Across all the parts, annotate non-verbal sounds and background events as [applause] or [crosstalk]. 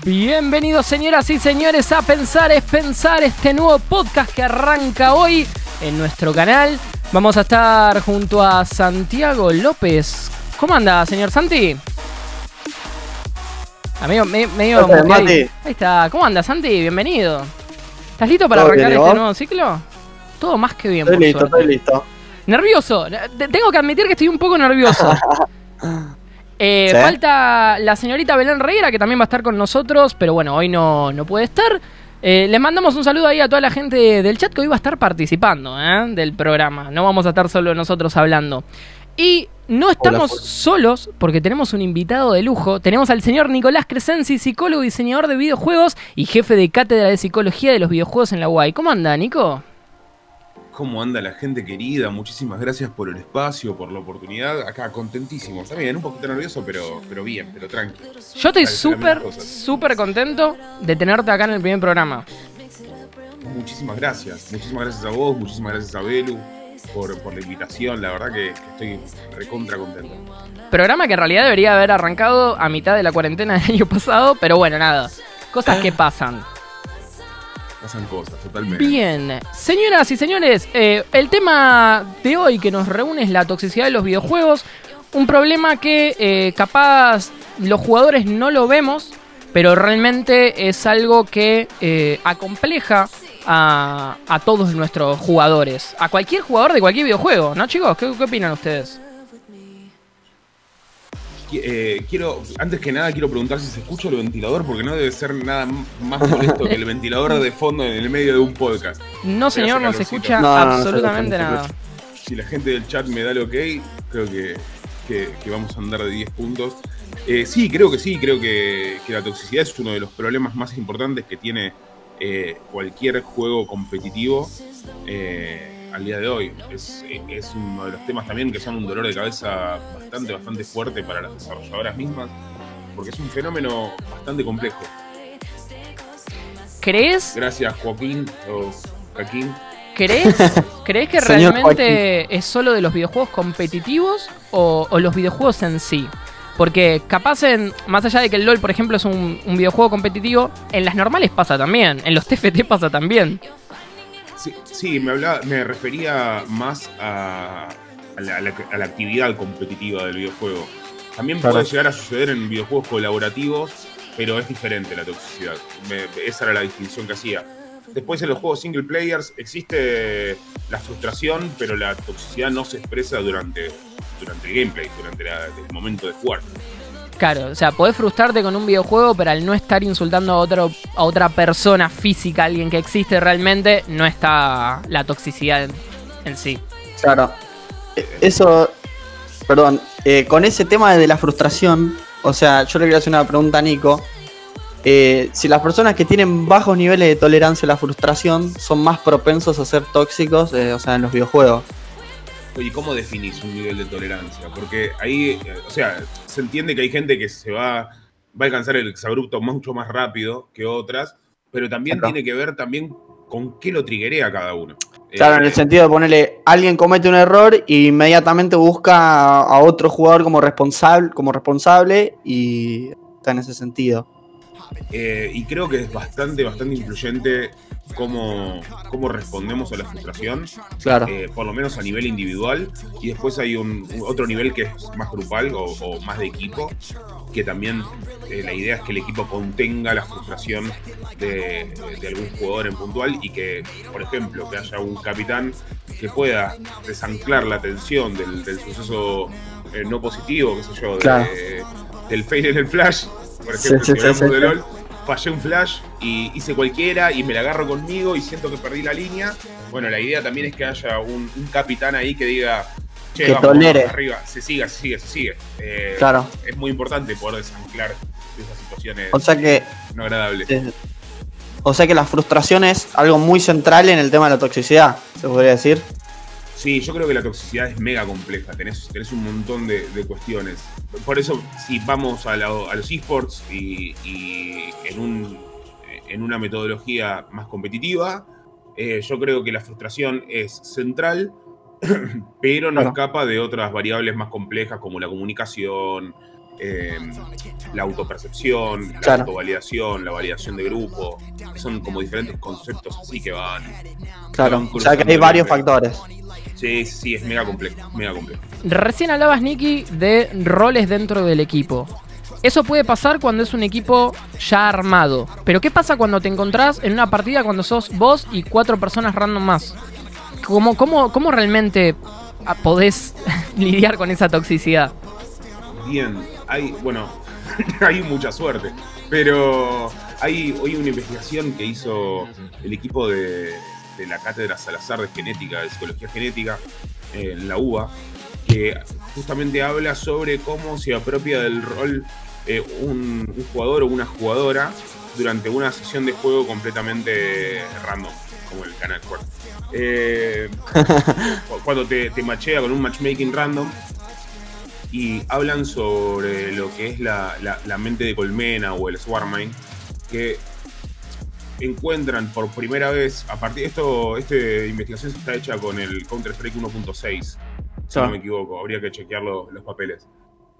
Bienvenidos señoras y señores a Pensar es Pensar, este nuevo podcast que arranca hoy en nuestro canal. Vamos a estar junto a Santiago López. ¿Cómo anda, señor Santi? Amigo, me- medio... Hola, muteado. Mati. Ahí está. ¿Cómo anda, Santi? Bienvenido. ¿Estás listo para arrancar bien, ¿y este vos? nuevo ciclo? Todo más que bien, Estoy por listo, suerte. estoy listo. Nervioso. Te- Tengo que admitir que estoy un poco nervioso. [laughs] Eh, ¿Sí? Falta la señorita Belén Reguera, que también va a estar con nosotros, pero bueno, hoy no, no puede estar. Eh, les mandamos un saludo ahí a toda la gente del chat que hoy va a estar participando ¿eh? del programa. No vamos a estar solo nosotros hablando. Y no estamos Hola. solos porque tenemos un invitado de lujo. Tenemos al señor Nicolás Crescenzi, psicólogo y diseñador de videojuegos y jefe de cátedra de psicología de los videojuegos en la UAI. ¿Cómo anda, Nico? ¿Cómo anda la gente querida? Muchísimas gracias por el espacio, por la oportunidad. Acá contentísimo. También un poquito nervioso, pero, pero bien, pero tranqui. Yo estoy súper, súper contento de tenerte acá en el primer programa. Muchísimas gracias. Muchísimas gracias a vos, muchísimas gracias a Belu por, por la invitación. La verdad que, que estoy recontra contento. Programa que en realidad debería haber arrancado a mitad de la cuarentena del año pasado, pero bueno, nada. Cosas que pasan. Pasan cosas, totalmente. Bien, señoras y señores, eh, el tema de hoy que nos reúne es la toxicidad de los videojuegos. Un problema que eh, capaz los jugadores no lo vemos, pero realmente es algo que eh, acompleja a, a todos nuestros jugadores. A cualquier jugador de cualquier videojuego, ¿no chicos? ¿Qué, qué opinan ustedes? Eh, quiero, antes que nada, quiero preguntar si se escucha el ventilador, porque no debe ser nada más molesto que el ventilador de fondo en el medio de un podcast. No señor, no se escucha No, no, no se absolutamente no nada. si la gente del chat me da el ok, creo que, que- que vamos a andar de 10 puntos. Eh, sí, creo que sí, creo que, que la toxicidad es uno de los problemas más importantes que tiene eh, cualquier juego competitivo eh, al día de hoy. Es, es uno de los temas también que son un dolor de cabeza bastante, bastante fuerte para las desarrolladoras mismas, porque es un fenómeno bastante complejo. ¿Crees, Gracias, Joaquín o Joaquín. crees, [laughs] crees que realmente es solo de los videojuegos competitivos o, o los videojuegos en sí? Porque capaz en, más allá de que el LOL, por ejemplo, es un, un videojuego competitivo, en las normales pasa también, en los TFT pasa también. Sí, sí, me, hablaba, me refería más a, a la, a la- a la actividad competitiva del videojuego. También Claro. puede llegar a suceder en videojuegos colaborativos, pero es diferente la toxicidad. Me- esa era la distinción que hacía. Después en los juegos single players existe la frustración, pero la toxicidad no se expresa durante, durante el gameplay, durante la- el momento de jugar. Claro, o sea, podés frustrarte con un videojuego, pero al no estar insultando a, otro, a otra persona física, alguien que existe realmente, no está la toxicidad en, sí. Claro. Eh, Eso, perdón, eh, con ese tema de la frustración, o sea, yo le quería hacer una pregunta a Nico. Eh, si las personas que tienen bajos niveles de tolerancia a la frustración son más propensos a ser tóxicos, o sea, en los videojuegos. Oye, ¿cómo definís un nivel de tolerancia? Porque ahí, eh, o sea, se entiende que hay gente que se va, va a alcanzar el exabrupto mucho más rápido que otras, pero también Claro. tiene que ver también con qué lo triguea cada uno. Claro, Eh, en el sentido de ponerle, alguien comete un error e inmediatamente busca a, a otro jugador como responsable, como responsable y está en ese sentido. Eh, y creo que es bastante, bastante influyente cómo, cómo respondemos a la frustración, Claro. eh, por lo menos a nivel individual, y después hay un, otro nivel que es más grupal o, o más de equipo, que también eh, la idea es que el equipo contenga la frustración de, de algún jugador en puntual y que, por ejemplo, que haya un capitán que pueda desanclar la tensión del, del suceso no positivo, qué sé yo, de- del fail en el flash, por ejemplo, sí, si hablamos de. LOL, fallé un flash y hice cualquiera y me la agarro conmigo y siento que perdí la línea. Bueno, la idea también es que haya un, un capitán ahí que diga, che, Que vamos, tolere. arriba, se siga, se sigue, se sigue. Eh, Claro. Es muy importante poder desanclar esas situaciones O sea que no agradables. Eh, O sea que la frustración es algo muy central en el tema de la toxicidad, se podría decir. Sí, yo creo que la toxicidad es mega compleja, tenés, tenés un montón de, de cuestiones. Por eso, si vamos a, la- a los esports y, y en, un, en una metodología más competitiva, eh, yo creo que la frustración es central, [clears throat] pero no Claro. escapa de otras variables más complejas como la comunicación, eh, la autopercepción, la autovalidación, la validación de grupo. Son como diferentes conceptos así que van. Claro, van o sea que hay varios factores. Sí, sí, es mega complejo, mega complejo. Recién hablabas, Nicky, de roles dentro del equipo. Eso puede pasar cuando es un equipo ya armado. Pero ¿qué pasa cuando te encontrás en una partida cuando sos vos y cuatro personas random más? ¿Cómo, cómo, cómo realmente ah, podés [laughs] lidiar con esa toxicidad? Bien, hay, bueno, [laughs] hay mucha suerte, pero hay hoy una investigación que hizo el equipo de, de la Cátedra Salazar de Genética, de Psicología Genética, eh, en la UBA, que justamente habla sobre cómo se apropia del rol eh, un, un jugador o una jugadora durante una sesión de juego completamente random, como el Canal 4. [laughs] Eh, cu- cuando te, te machea con un matchmaking random y hablan sobre lo que es la, la- la mente de colmena o el Swarmine, que encuentran por primera vez, a partir de esto, esta investigación está hecha con el Counter-Strike 1.6, si no me equivoco, habría que chequear lo- los papeles.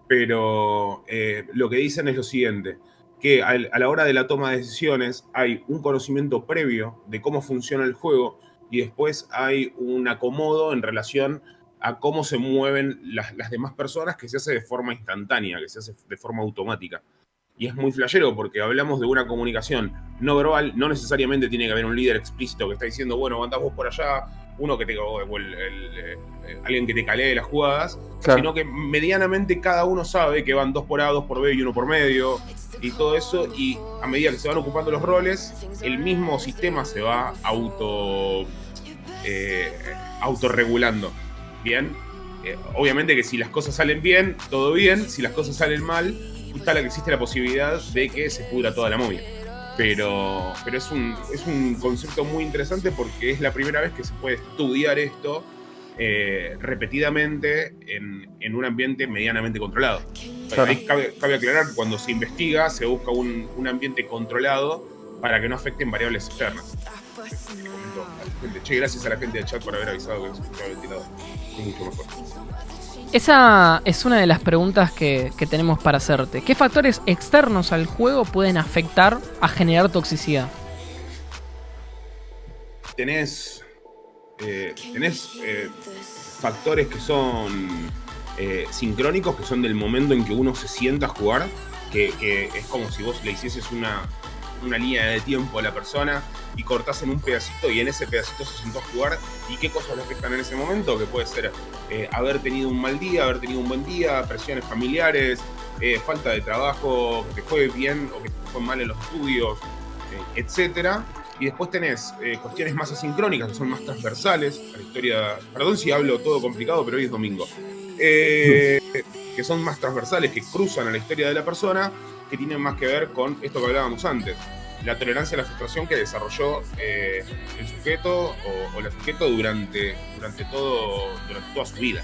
Pero eh, lo que dicen es lo siguiente, que al- a la hora de la toma de decisiones hay un conocimiento previo de cómo funciona el juego y después hay un acomodo en relación a cómo se mueven las, las demás personas que se hace de forma instantánea, que se hace de forma automática. Y es muy flashero porque hablamos de una comunicación no verbal, no necesariamente tiene que haber un líder explícito que está diciendo, bueno, andás vos por allá, uno que te, o el- el- eh, alguien que te calee las jugadas, Claro. sino que medianamente cada uno sabe que van dos por A, dos por B y uno por medio, y todo eso, y a medida que se van ocupando los roles, el mismo sistema se va auto eh, autorregulando. Bien, Eh, obviamente que si las cosas salen bien, todo bien, si las cosas salen mal, está la que existe la posibilidad de que se pudra toda la movia. Pero, pero es, un, es un concepto muy interesante porque es la primera vez que se puede estudiar esto eh, repetidamente en, en un ambiente medianamente controlado. Claro. Ahí cabe, cabe aclarar que cuando se investiga se busca un, un ambiente controlado para que no afecten variables externas. Gente, Che, gracias a la gente del chat por haber avisado que no se escuchaba el ventilador. Es mucho mejor. Esa es una de las preguntas que, que tenemos para hacerte. ¿Qué factores externos al juego pueden afectar a generar toxicidad? tenés, eh, tenés eh, factores que son eh, sincrónicos, que son del momento en que uno se sienta a jugar, que, que es como si vos le hicieses una, una línea de tiempo a la persona y cortás en un pedacito y en ese pedacito se sentó a jugar y qué cosas le afectan en ese momento, que puede ser eh, haber tenido un mal día, haber tenido un buen día, presiones familiares, eh, falta de trabajo, que te fue bien o que te fue mal en los estudios, eh, etcétera. Y después tenés eh, cuestiones más asincrónicas, que son más transversales a la historia. Perdón si hablo todo complicado, pero hoy es domingo. Que son más transversales, que cruzan a la historia de la persona, que tienen más que ver con esto que hablábamos antes. La tolerancia a la frustración que desarrolló eh, el sujeto o, o la sujeto durante, durante, todo, durante toda su vida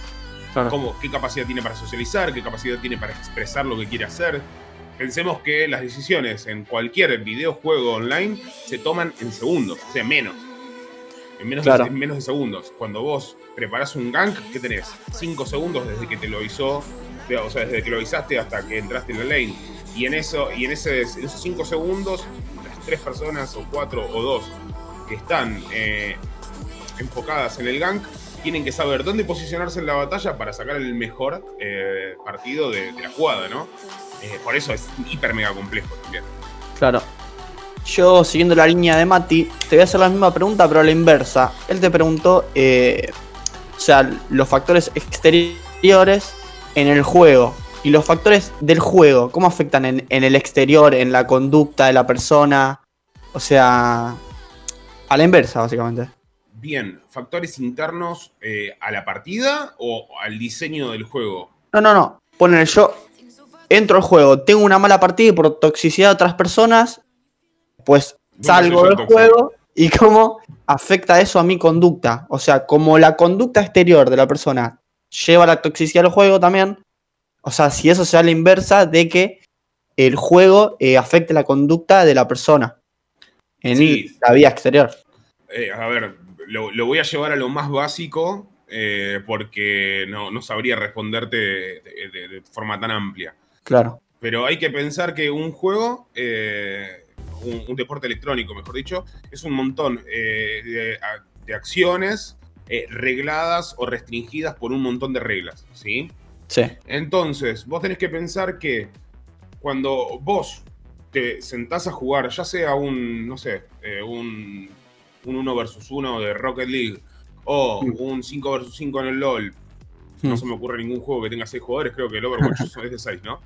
Claro. cómo, qué capacidad tiene para socializar, qué capacidad tiene para expresar lo que quiere hacer. Pensemos que las decisiones en cualquier videojuego online se toman en segundos, o sea, menos. En menos, Claro. de, en menos de segundos. Cuando vos preparás un gank, ¿qué tenés? Cinco segundos desde que te lo avisó, o sea, desde que lo avisaste hasta que entraste en la lane. Y en, eso, y en, ese, en esos cinco segundos, las tres personas, o cuatro, o dos, que están eh, enfocadas en el gank, tienen que saber dónde posicionarse en la batalla para sacar el mejor eh, partido de, la jugada, ¿no? Eh, por eso es hiper mega complejo también. Claro. Yo, siguiendo la línea de Mati, te voy a hacer la misma pregunta, pero a la inversa. Él te preguntó, o sea, los factores exteriores en el juego y los factores del juego, ¿cómo afectan en, en el exterior, en la conducta de la persona? O sea, a la inversa, básicamente. Bien, factores internos eh, a la partida o al diseño del juego. No, no, no. Poner yo entro al juego, tengo una mala partida y por toxicidad de otras personas, pues ¿Dónde salgo del juego y cómo afecta eso a mi conducta. O sea, como la conducta exterior de la persona lleva la toxicidad al juego también. O sea, si eso sea la inversa de que el juego eh, afecte la conducta de la persona en Sí. la vida exterior. Eh, a ver, lo, lo voy a llevar a lo más básico eh, porque no, no sabría responderte de, de- de forma tan amplia. Claro. Pero hay que pensar que un juego, eh, un, un deporte electrónico, mejor dicho, es un montón de, de acciones regladas o restringidas por un montón de reglas, ¿sí? Sí. Entonces, vos tenés que pensar que cuando vos te sentás a jugar, ya sea un, no sé, eh, un, un 1 versus 1 de Rocket League o Mm. un 5 versus 5 en el LOL, no Mm. se me ocurre ningún juego que tenga 6 jugadores, creo que el Overwatch [laughs] es de 6, ¿no?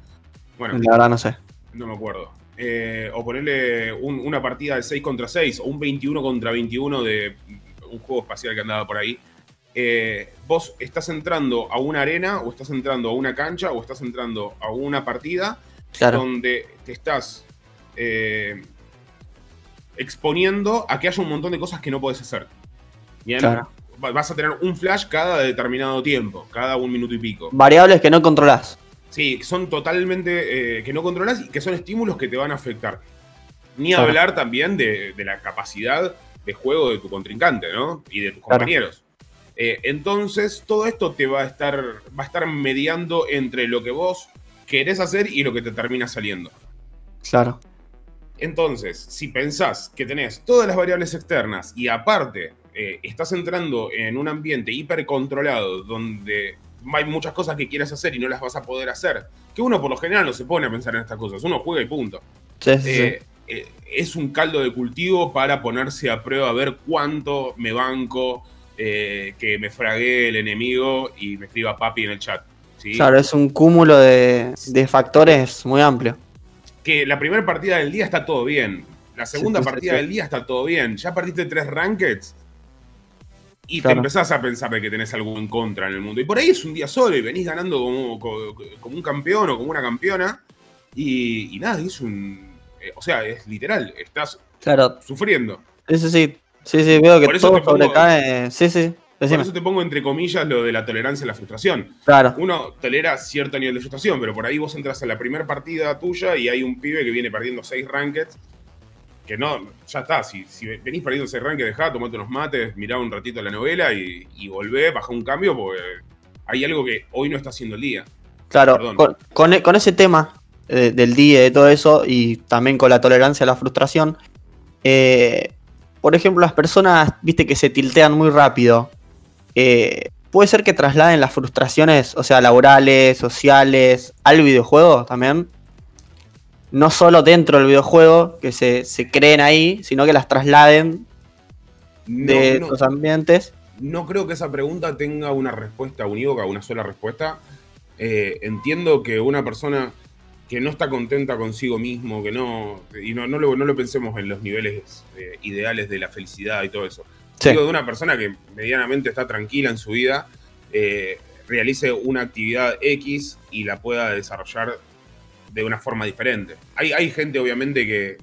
Bueno, La verdad no sé. no me acuerdo. Eh, o ponerle un- una partida de 6 contra 6 o un 21 contra 21 de un juego espacial que andaba por ahí. Eh, vos estás entrando a una arena o estás entrando a una cancha o estás entrando a una partida Claro. donde te estás eh, exponiendo a que haya un montón de cosas que no podés hacer. Bien, Claro. Vas a tener un flash cada determinado tiempo, cada un minuto y pico. Variables que no controlás. Sí, que son totalmente eh, que no controlas y que son estímulos que te van a afectar. Ni Claro. hablar también de, de la capacidad de juego de tu contrincante, ¿no? Y de tus compañeros. Eh, entonces, todo esto te va a estar, va a estar mediando entre lo que vos querés hacer y lo que te termina saliendo. Claro. Entonces, si pensás que tenés todas las variables externas y aparte eh, estás entrando en un ambiente hipercontrolado donde hay muchas cosas que quieres hacer y no las vas a poder hacer, que uno por lo general no se pone a pensar en estas cosas, uno juega y punto. Sí, sí, sí. Eh, eh, es un caldo de cultivo para ponerse a prueba a ver cuánto me banco, eh, que me fragué el enemigo y me escriba papi en el chat. ¿sí? Claro, es un cúmulo de, de factores muy amplio. que la primera partida del día está todo bien. La segunda Sí, sí, sí, partida del día está todo bien. Ya partiste tres rankeds y te empezás a pensar de que tenés algo en contra en el mundo. Y por ahí es un día solo y venís ganando como, co- como un campeón o como una campeona. Y, y nada, es un. eh, o sea, es literal, estás Claro. sufriendo. Sí, sí, sí. Sí, veo que Por todo sobrecae. Sí, sí. Por eso te pongo entre comillas lo de la tolerancia a la frustración. Claro. Uno tolera cierto nivel de frustración, pero por ahí vos entras a la primera partida tuya y hay un pibe que viene perdiendo seis rankeds. Que no, ya está. Si, si venís perdiendo seis rankeds, dejá, tomate unos mates, mirá un ratito la novela y, y volvé, bajá un cambio, porque hay algo que hoy no está haciendo el día. Claro, con e- con ese tema eh, del día y de todo eso, y también con la tolerancia a la frustración, eh, por ejemplo, las personas, viste, que se tiltean muy rápido, eh, puede ser que trasladen las frustraciones, o sea, laborales, sociales, al videojuego también. No solo dentro del videojuego, que se, se creen ahí, sino que las trasladen No, de no- los ambientes. no creo que esa pregunta tenga una respuesta unívoca, una sola respuesta. Eh, entiendo que una persona que no está contenta consigo mismo, que no. Y no, no, lo, no lo pensemos en los niveles eh, ideales de la felicidad y todo eso. Sí, Digo, de una persona que medianamente está tranquila en su vida, eh, realice una actividad X y la pueda desarrollar de una forma diferente. Hay, hay gente, obviamente, que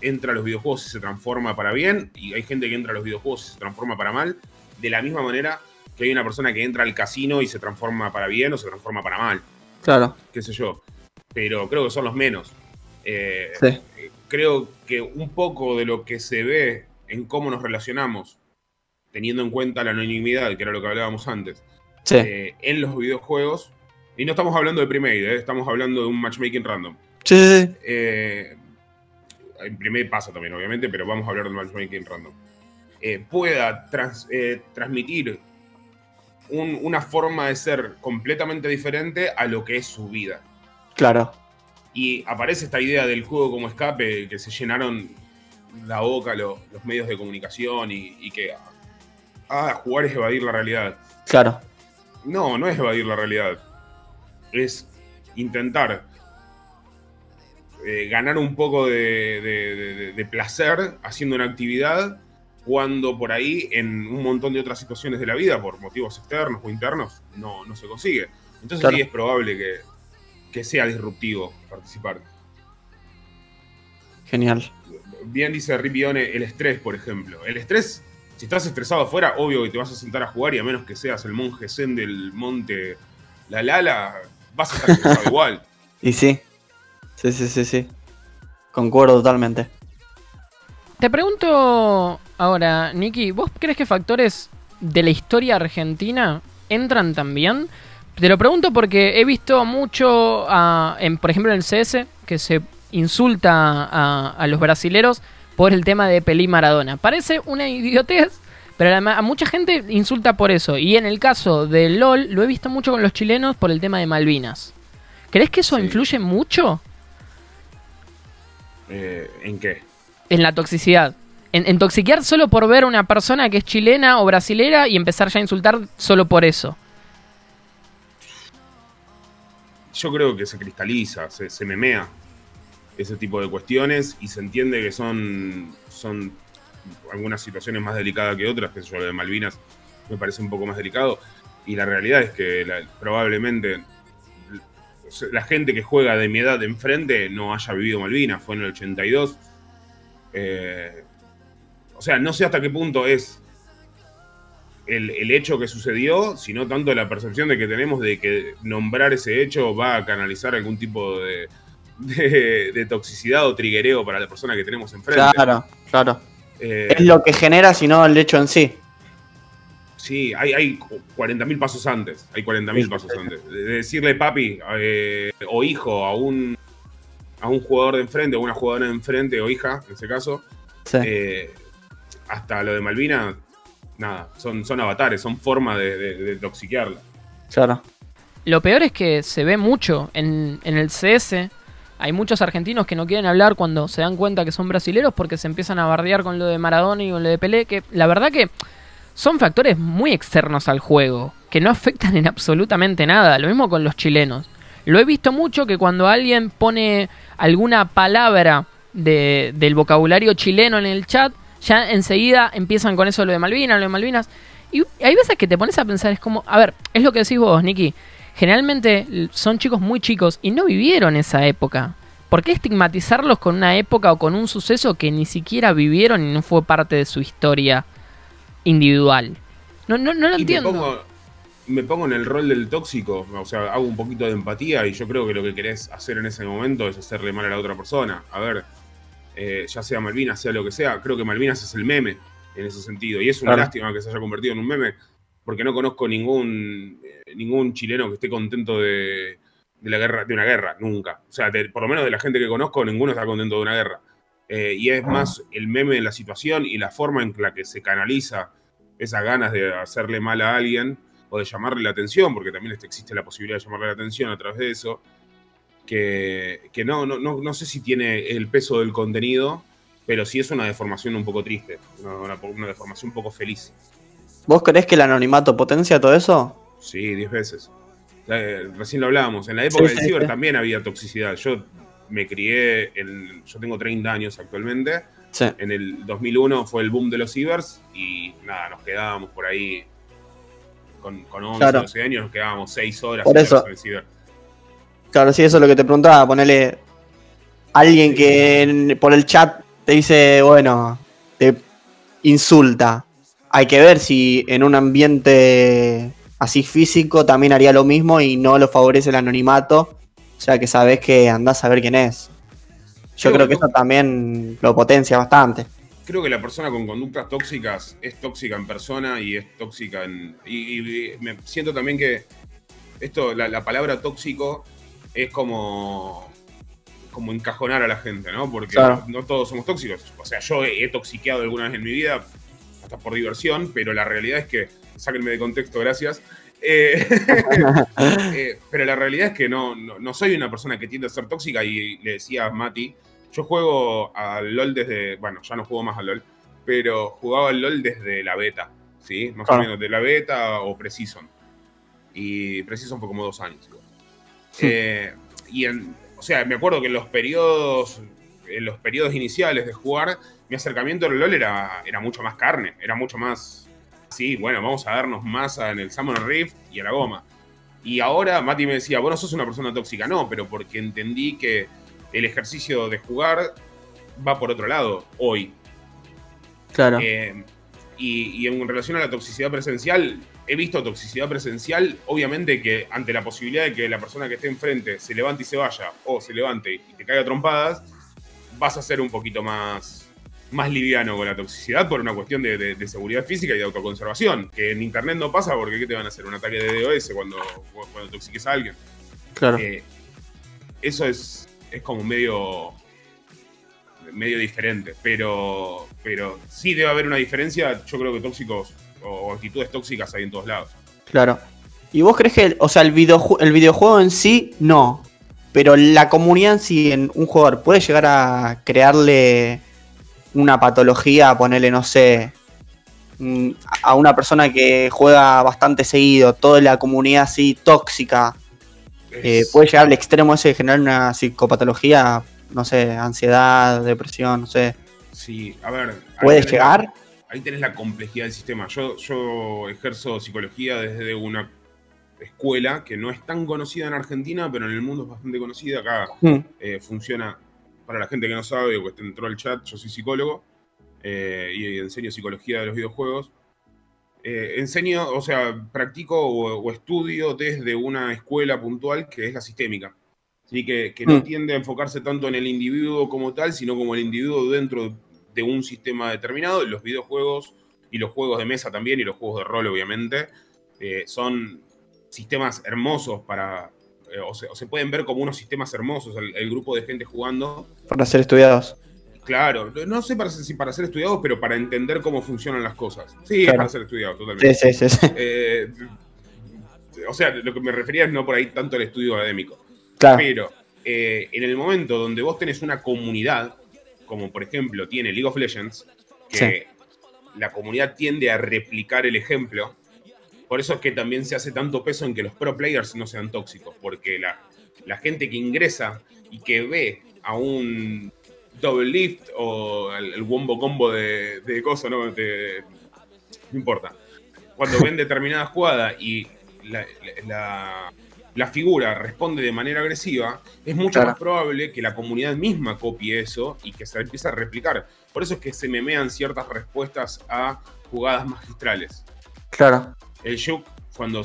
entra a los videojuegos y se transforma para bien, y hay gente que entra a los videojuegos y se transforma para mal, de la misma manera que hay una persona que entra al casino y se transforma para bien o se transforma para mal, claro. qué sé yo. Pero creo que son los menos. Eh, Sí, creo que un poco de lo que se ve en cómo nos relacionamos, teniendo en cuenta la anonimidad, que era lo que hablábamos antes, sí. eh, en los videojuegos, y no estamos hablando de Premade, eh, estamos hablando de un matchmaking random. Sí, en Premade pasa también, obviamente, pero vamos a hablar de matchmaking random. Pueda trans- transmitir un- una forma de ser completamente diferente a lo que es su vida. Claro. Y aparece esta idea del juego como escape, que se llenaron la boca lo- los medios de comunicación y, y que ah, jugar es evadir la realidad. Claro. No, no es evadir la realidad. Es intentar eh, ganar un poco de, de- de- de placer haciendo una actividad cuando por ahí en un montón de otras situaciones de la vida, por motivos externos o internos, no, no se consigue. Entonces Claro. sí es probable que, que sea disruptivo participar. Genial. Bien dice Ripione, el estrés, por ejemplo. El estrés, si estás estresado afuera, obvio que te vas a sentar a jugar y a menos que seas el monje zen del monte La Lala, vas a estar estresado [laughs] igual. Y sí. Sí, sí, sí, sí. Concuerdo totalmente. Te pregunto ahora, Nicky, ¿vos crees que factores de la historia argentina entran también? Te lo pregunto porque he visto mucho, en, por ejemplo, en el CS, que se insulta a, a los brasileros por el tema de Pelé Maradona. Parece una idiotez, pero a, a mucha gente insulta por eso. Y en el caso de LOL, lo he visto mucho con los chilenos por el tema de Malvinas. ¿Crees que eso Sí. influye mucho Eh, ¿En qué? en la toxicidad? En, en toxiquear solo por ver a una persona que es chilena o brasilera y empezar ya a insultar solo por eso. Yo creo que se cristaliza, se, memea ese tipo de cuestiones y se entiende que son, son algunas situaciones más delicadas que otras, que yo, lo de Malvinas me parece un poco más delicado. Y la realidad es que probablemente la gente que juega de mi edad de enfrente no haya vivido Malvinas, fue en el 82. Eh, o sea, no sé hasta qué punto es el, el hecho que sucedió, sino tanto la percepción de que tenemos de que nombrar ese hecho va a canalizar algún tipo de, de, de toxicidad o triguereo para la persona que tenemos enfrente. Claro, claro. Eh, Es lo que genera, sino el hecho en sí. Sí, hay, hay 40.000 pasos antes. Hay 40.000 Sí. pasos antes. De decirle papi eh, o hijo a un, a un jugador de enfrente, o una jugadora de enfrente, o hija, en ese caso, Sí. eh, hasta lo de Malvina, nada, son, son avatares, son formas de, de, de toxiquearla. claro. Lo peor es que se ve mucho en, en el CS. Hay muchos argentinos que no quieren hablar cuando se dan cuenta que son brasileros porque se empiezan a bardear con lo de Maradona y con lo de Pelé. Que la verdad que son factores muy externos al juego, que no afectan en absolutamente nada. Lo mismo con los chilenos. Lo he visto mucho que cuando alguien pone alguna palabra de- del vocabulario chileno en el chat, ya enseguida empiezan con eso lo de Malvinas, lo de Malvinas. Y hay veces que te pones a pensar, es como, a ver, es lo que decís vos, Nicky. Generalmente son chicos muy chicos y no vivieron esa época. ¿Por qué estigmatizarlos con una época o con un suceso que ni siquiera vivieron y no fue parte de su historia individual? No, no, no lo Y me entiendo. pongo, me pongo en el rol del tóxico, o sea, hago un poquito de empatía y yo creo que lo que querés hacer en ese momento es hacerle mal a la otra persona. A ver, eh, ya sea Malvinas, sea lo que sea, creo que Malvinas es el meme en ese sentido. Y es una Claro. lástima que se haya convertido en un meme, porque no conozco ningún, eh, ningún chileno que esté contento de, de la guerra, de una guerra, nunca. O sea, de- por lo menos de la gente que conozco, ninguno está contento de una guerra. Eh, y es más el meme de la situación y la forma en la que se canaliza esas ganas de hacerle mal a alguien o de llamarle la atención, porque también este- existe la posibilidad de llamarle la atención a través de eso, que, que no, no, no, no sé si tiene el peso del contenido, pero sí es una deformación un poco triste, una, una- deformación un poco feliz. ¿Vos creés que el anonimato potencia todo eso? Sí, 10 veces. Eh, recién lo hablábamos. En la época Sí, del sí, ciber sí. también había toxicidad. Yo me crié, en, yo tengo 30 años actualmente. En el 2001 fue el boom de los cibers y nada, nos quedábamos por ahí con, con 11, Claro. 12 años, nos quedábamos 6 horas Por eso. en el ciber. Claro, sí, eso es lo que te preguntaba. Ponerle alguien que en- por el chat te dice, bueno, te insulta. Hay que ver si en un ambiente así físico también haría lo mismo y no lo favorece el anonimato. O sea que sabes que andás a ver quién es. Yo creo que bueno. eso también lo potencia bastante. Creo que la persona con conductas tóxicas es tóxica en persona y es tóxica en. Y, y me siento también que esto, la, la palabra tóxico es como. como encajonar a la gente, ¿no? Porque Claro. no todos somos tóxicos. O sea, yo he, toxiqueado alguna vez en mi vida, hasta por diversión, pero la realidad es que. Sáquenme de contexto, gracias. Eh, [laughs] eh, pero la realidad es que no, no, no soy una persona que tiende a ser tóxica y le decía a Mati, yo juego al LOL desde, bueno, ya no juego más al LOL, pero jugaba al LOL desde la beta, ¿sí? Más o menos de la beta o Precision. Y Precision fue como dos años. igual. Sí. Eh, y en, o sea, me acuerdo que en los periodos, en los periodos iniciales de jugar, mi acercamiento al LOL era, era mucho más carne, era mucho más, sí, bueno, vamos a darnos masa en el Summoner Rift y a la goma. Y ahora Mati me decía, vos no sos una persona tóxica, no, pero porque entendí que el ejercicio de jugar va por otro lado hoy. Claro. Eh, y, y en relación a la toxicidad presencial, he visto toxicidad presencial, obviamente que ante la posibilidad de que la persona que esté enfrente se levante y se vaya, o se levante y te caiga trompadas, vas a ser un poquito más, más liviano con la toxicidad por una cuestión de, seguridad física y de autoconservación. Que en internet no pasa porque ¿qué te van a hacer? Un ataque de DOS cuando, cuando toxiques a alguien. Claro. Eh, eso es, es como medio medio diferente, pero, pero sí debe haber una diferencia. Yo creo que tóxicos o actitudes tóxicas hay en todos lados. Claro. ¿Y vos crees que, o sea, el, el videojuego en sí, no? Pero la comunidad en sí, en un jugador, puede llegar a crearle una patología, ponerle, no sé, a una persona que juega bastante seguido, toda la comunidad así tóxica, eh, puede llegar al extremo ese de generar una psicopatología, no sé, ansiedad, depresión, no sé. Sí, a ver. ¿Puede llegar? Ahí tenés la complejidad del sistema. Yo, yo ejerzo psicología desde una escuela que no es tan conocida en Argentina, pero en el mundo es bastante conocida. Acá hmm. eh, funciona, para la gente que no sabe o que entró al chat, yo soy psicólogo eh, y enseño psicología de los videojuegos. Eh, enseño, o sea, practico o, estudio desde una escuela puntual que es la sistémica. Así que, que no hmm. tiende a enfocarse tanto en el individuo como tal, sino como el individuo dentro de un sistema determinado. Los videojuegos y los juegos de mesa también, y los juegos de rol, obviamente, son sistemas hermosos para. Eh, o, se, pueden ver como unos sistemas hermosos, el, grupo de gente jugando. Para ser estudiados. Claro, no sé para, si para ser estudiados, pero para entender cómo funcionan las cosas. Sí, es para ser estudiados, totalmente. Sí, sí, sí. Eh, o sea, lo que me refería es no por ahí tanto el estudio académico. Claro. Pero eh, en el momento donde vos tenés una comunidad, como por ejemplo tiene League of Legends, que la comunidad tiende a replicar el ejemplo, por eso es que también se hace tanto peso en que los pro players no sean tóxicos, porque la, la gente que ingresa y que ve a un double lift o el, wombo combo de, de coso, ¿no? no importa. Cuando [laughs] ven determinada jugada y la, la, figura responde de manera agresiva, es mucho más probable que la comunidad misma copie eso y que se empiece a replicar. Por eso es que se memean ciertas respuestas a jugadas magistrales. Claro el Juk, cuando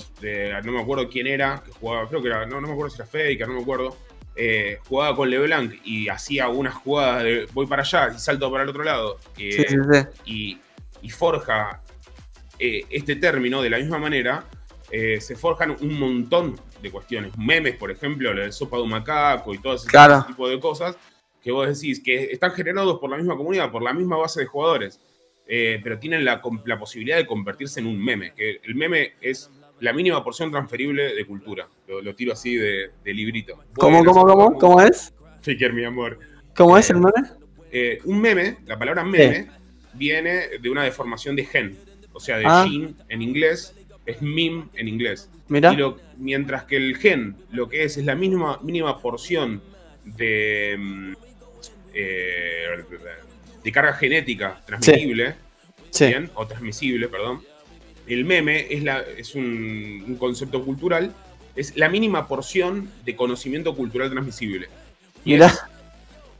no me acuerdo quién era, que jugaba, creo que era, no, no me acuerdo si era Faker, no me acuerdo, eh, jugaba con LeBlanc y hacía unas jugadas de voy para allá y salto para el otro lado. Eh, y, forja eh, este término de la misma manera. se forjan un montón de cuestiones. Memes, por ejemplo, la de sopa de un macaco y todo ese, tipo de cosas que vos decís que están generados por la misma comunidad, por la misma base de jugadores. Eh, pero tienen la, posibilidad de convertirse en un meme, que el meme es la mínima porción transferible de cultura. Lo, tiro así de, librito. ¿Cómo, cómo, cómo? ¿Cómo es? Faker, mi amor. ¿Cómo es el meme? Eh, un meme, la palabra meme, viene de una deformación de gen. O sea, de ah. gene en inglés es meme en inglés. Mira. mientras que el gen lo que es es la mínima, mínima porción de, mm, eh, de carga genética transmisible, o transmisible, perdón. El meme es, la, es un, concepto cultural, es la mínima porción de conocimiento cultural transmisible. Y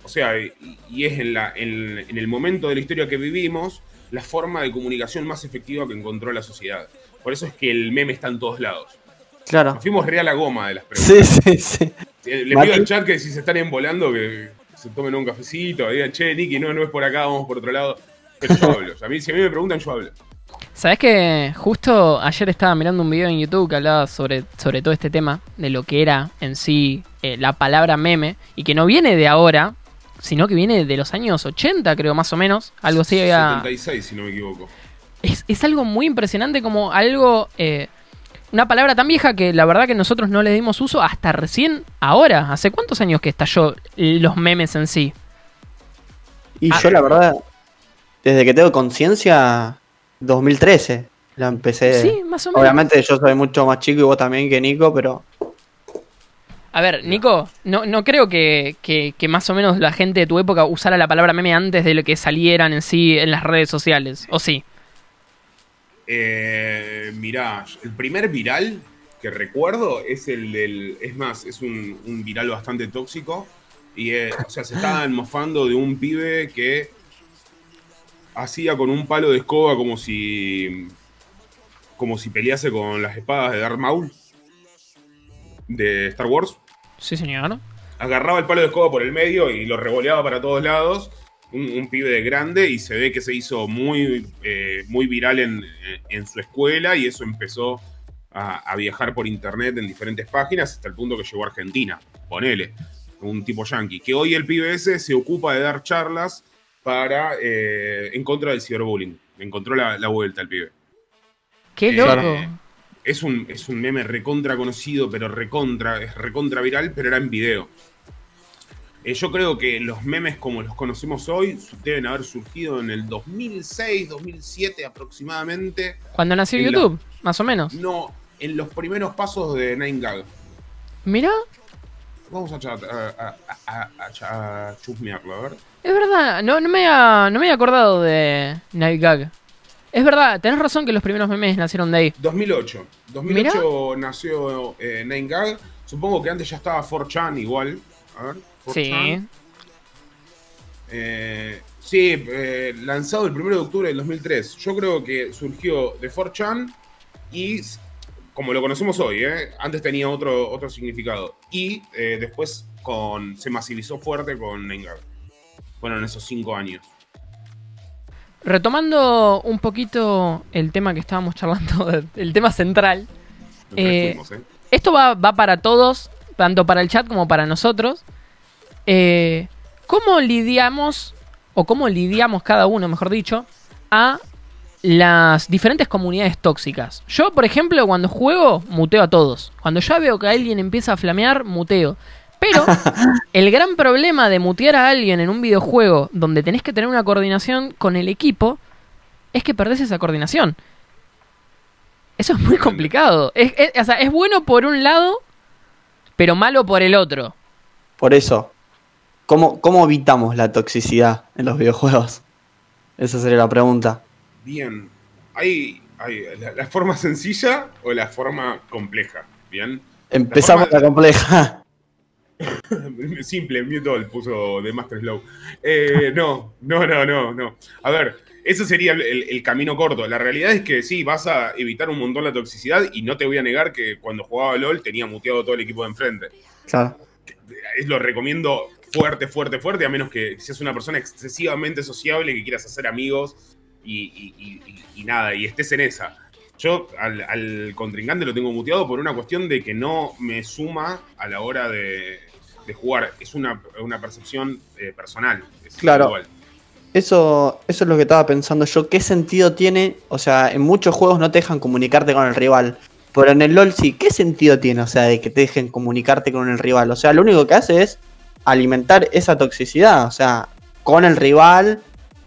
o sea, y, es en, la, en, el momento de la historia que vivimos la forma de comunicación más efectiva que encontró la sociedad. Por eso es que el meme está en todos lados. Claro. fuimos real a goma de las preguntas. Sí, sí, sí. Eh, le pido al chat que si se están embolando, que, se tomen un cafecito, digan, che, Nicky, no, no es por acá, vamos por otro lado. Pero yo [laughs] hablo. a mí, si a mí me preguntan, yo hablo. Sabes que justo ayer estaba mirando un video en YouTube que hablaba sobre, sobre todo este tema, de lo que era en sí eh, la palabra meme, y que no viene de ahora, sino que viene de los años 80, creo, más o menos. Algo así había. 76, si no me equivoco. Es, es algo muy impresionante, como algo. Eh, una palabra tan vieja que la verdad que nosotros no le dimos uso hasta recién ahora. ¿Hace cuántos años que estalló los memes en sí? Y ah, yo la verdad, desde que tengo conciencia, 2013 la empecé. Sí, más o menos. Obviamente yo soy mucho más chico y vos también que Nico, pero... A ver, Nico, no, no creo que, que, que, más o menos la gente de tu época usara la palabra meme antes de lo que salieran en sí en las redes sociales, ¿o sí? Eh, mirá, el primer viral que recuerdo es el del. Es más, es un, viral bastante tóxico. Y, eh, o sea, se estaban [laughs] mofando de un pibe que hacía con un palo de escoba como si. como si pelease con las espadas de Darth Maul de Star Wars. Sí, señor. Agarraba el palo de escoba por el medio y lo revoleaba para todos lados un, un pibe de grande y se ve que se hizo muy, eh, muy viral en, en su escuela y eso empezó a, a viajar por internet en diferentes páginas hasta el punto que llegó a Argentina. Ponele, un tipo yankee. Que hoy el pibe ese se ocupa de dar charlas para eh, en contra del ciberbullying. Encontró la, la vuelta el pibe. Qué Eh, loco. Es un, es un meme recontra conocido, pero recontra, es recontra viral, pero era en video. Eh, yo creo que los memes como los conocemos hoy deben haber surgido en el 2006, 2007 aproximadamente. Cuando nació en YouTube, más o menos. No, en los primeros pasos de Nine Gag. Mira, Vamos a, chat- a, a- a- a- a chusmearlo, a ver. es verdad, no, no, me había, no me había acordado de Night Gag. Es verdad, tenés razón que los primeros memes nacieron de ahí. 2008. 2008 nació eh, Nine Gag. Supongo que antes ya estaba 4chan igual. A ver. 4chan. Sí. Eh, sí, eh, lanzado el 1 de octubre del 2003. Yo creo que surgió de 4chan y, como lo conocemos hoy, ¿eh? antes tenía otro, otro significado. Y eh, después con, se masivizó fuerte con Nengar. Fueron esos cinco años. Retomando un poquito el tema que estábamos charlando, [laughs] el tema central. Eh, ¿eh? Esto va, va para todos, tanto para el chat como para nosotros. Eh, ¿Cómo lidiamos, o cómo lidiamos cada uno, mejor dicho, a las diferentes comunidades tóxicas? Yo, por ejemplo, cuando juego, muteo a todos. Cuando ya veo que alguien empieza a flamear, muteo. Pero [laughs] el gran problema de mutear a alguien en un videojuego donde tenés que tener una coordinación con el equipo es que perdés esa coordinación. Eso es muy complicado. Es, es- o sea, es bueno por un lado, pero malo por el otro. Por eso, ¿cómo, ¿cómo evitamos la toxicidad en los videojuegos? Esa sería la pregunta. Bien. Hay, hay la, la forma sencilla o la forma compleja. Bien. Empezamos forma- la compleja. [laughs] Simple, all, puso de Master Slow. Eh, no, no, no, no, no. A ver, eso sería el, el- camino corto. La realidad es que sí, vas a evitar un montón la toxicidad y no te voy a negar que cuando jugaba LOL tenía muteado todo el equipo de enfrente. Claro. Lo recomiendo fuerte, fuerte, fuerte, a menos que seas una persona excesivamente sociable, que quieras hacer amigos y, y- y- y- y nada, y estés en esa. Yo al, al contrincante lo tengo muteado por una cuestión de que no me suma a la hora de, de jugar. Es una, una percepción eh, personal. es Claro. Eso, eso es lo que estaba pensando yo. ¿Qué sentido tiene? O sea, en muchos juegos no te dejan comunicarte con el rival. Pero en el LOL sí, ¿qué sentido tiene? O sea, de que te dejen comunicarte con el rival. O sea, lo único que hace es alimentar esa toxicidad. O sea, con el rival.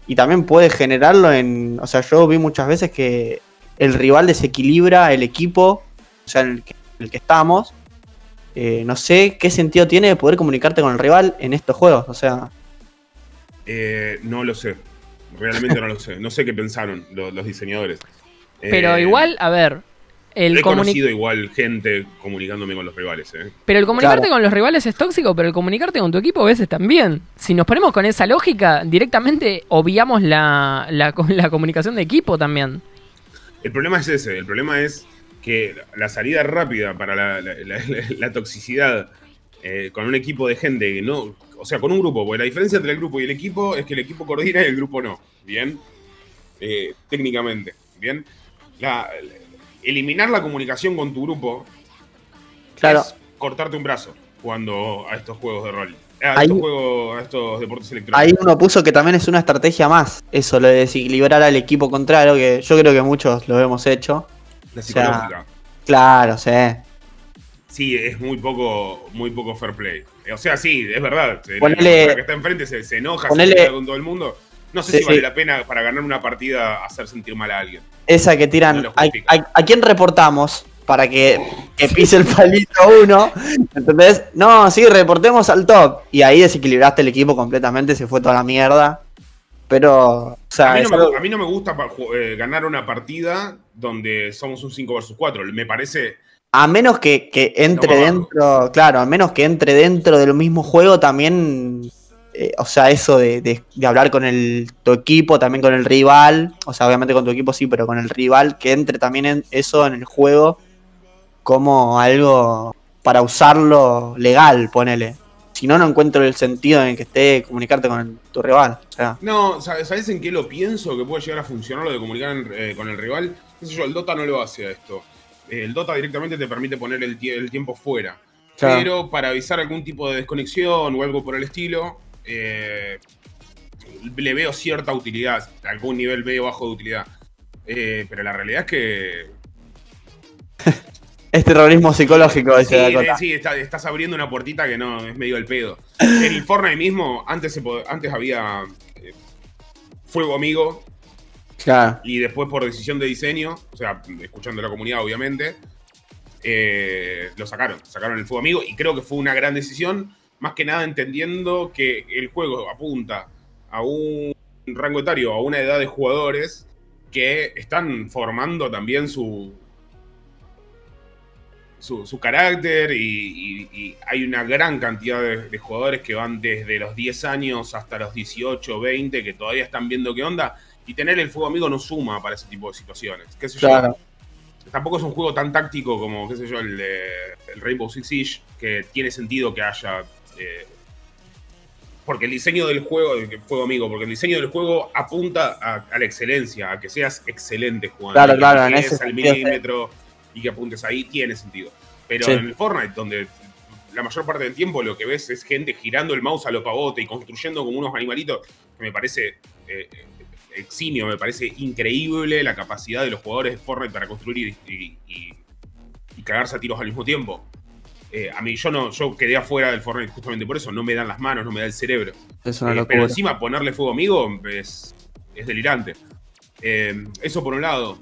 Y también puede generarlo en. O sea, yo vi muchas veces que el rival desequilibra el equipo. O sea, en el que, en el que estamos. Eh, no sé qué sentido tiene de poder comunicarte con el rival en estos juegos. O sea, Eh, no lo sé. Realmente no lo sé. No sé qué pensaron los, los diseñadores. [laughs] Pero Eh, igual, a ver, el He comuni- conocido igual gente comunicándome con los rivales. ¿eh? pero el comunicarte Claro. con los rivales es tóxico, pero el comunicarte con tu equipo a veces también. Si nos ponemos con esa lógica, directamente obviamos la, la, [laughs] la comunicación de equipo también. El problema es ese, el problema es que la salida rápida para la, la- la- la toxicidad eh, con un equipo de gente que no, o sea, con un grupo, porque la diferencia entre el grupo y el equipo es que el equipo coordina y el grupo no, ¿bien? Eh, técnicamente, ¿bien? La- eliminar la comunicación con tu grupo claro. es cortarte un brazo jugando a estos juegos de rol, a Ahí- estos juegos, a estos deportes Ahí electrónicos. uno puso que también es una estrategia más, eso, lo de desequilibrar al equipo contrario, que yo creo que muchos lo hemos hecho. La sea, psicológica. Claro, sí. Sí, es muy poco, muy poco fair play. O sea, sí, es verdad. La Ponele- persona que está enfrente se, se enoja, ponele- se pelea con todo el mundo. No sé Sí, si vale sí. la pena para ganar una partida hacer sentir mal a alguien. Esa que tiran, No ¿a, justifica. a- a quién reportamos? Para que, que pise el palito uno. ¿Entendés? No, sí, reportemos al top. Y ahí desequilibraste el equipo completamente, se fue toda la mierda. Pero, o sea, A mí, no me, algo- a mí no me gusta eh, ganar una partida donde somos un 5 versus 4. Me parece. A menos que, que entre No, dentro, claro, a menos que entre dentro del mismo juego también, eh, o sea, eso de, de- de hablar con el, tu equipo, también con el rival, o sea, obviamente con tu equipo sí, pero con el rival, que entre también en eso en el juego como algo para usarlo legal, ponele. si no, no encuentro el sentido en que esté comunicarte con tu rival. O sea, No, ¿sabes en qué lo pienso que puede llegar a funcionar lo de comunicar en- eh, con el rival? Sé yo, el Dota no lo hace a esto. Eh, El Dota directamente te permite poner el, tie- el tiempo fuera. Claro. Pero para avisar algún tipo de desconexión o algo por el estilo, eh, le veo cierta utilidad. Algún nivel veo bajo de utilidad. Eh, pero la realidad es que. [laughs] es terrorismo psicológico, Sí, eh, sí, está- estás abriendo una puertita que no es medio el pedo. En el Fortnite mismo, antes, se antes había eh, fuego amigo, Claro. y después por decisión de diseño, o sea, escuchando a la comunidad obviamente, eh, lo sacaron, sacaron el fuego amigo y creo que fue una gran decisión, más que nada entendiendo que el juego apunta a un rango etario, a una edad de jugadores que están formando también su su, su carácter y, y- y hay una gran cantidad de, de jugadores que van desde los 10 años hasta los 18, 20, que todavía están viendo qué onda y tener el fuego amigo no suma para ese tipo de situaciones. ¿Qué sé yo? Claro. Tampoco es un juego tan táctico como, qué sé yo, el, de, el Rainbow Six Siege, que tiene sentido que haya... eh, porque el diseño del juego, del juego amigo, porque el diseño del juego apunta a, a la excelencia, a que seas excelente jugando. Claro, que claro, en ese al sentido, sí. milímetro y que apuntes ahí, tiene sentido. Pero Sí. en el Fortnite, donde la mayor parte del tiempo lo que ves es gente girando el mouse a lo pavote y construyendo como unos animalitos, que me parece eh, eximio, me parece increíble la capacidad de los jugadores de Fortnite para construir y, y- y- y cagarse a tiros al mismo tiempo. Eh, a mí yo no, yo quedé afuera del Fortnite justamente por eso, no me dan las manos, no me da el cerebro. Es una Eh, pero encima ponerle fuego amigo es, es delirante. Eh, eso por un lado.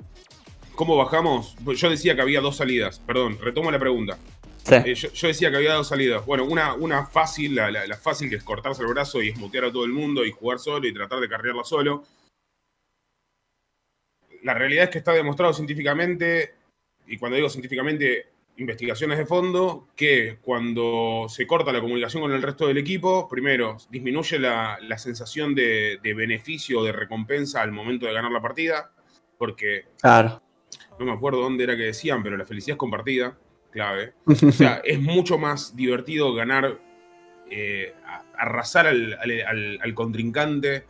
¿Cómo bajamos? Pues Yo decía que había dos salidas. Perdón, retomo la pregunta. Sí. Eh, yo, yo decía que había dos salidas. Bueno, una, una fácil, la, la- la fácil que es cortarse el brazo y esmutear a todo el mundo y jugar solo y tratar de carrearla solo. La realidad es que está demostrado científicamente, y cuando digo científicamente, investigaciones de fondo, que cuando se corta la comunicación con el resto del equipo, primero, disminuye la, la sensación de, de beneficio o de recompensa al momento de ganar la partida, porque Claro. no me acuerdo dónde era que decían, pero la felicidad es compartida, clave. [laughs] O sea, es mucho más divertido ganar, eh, arrasar al, al- al- al contrincante,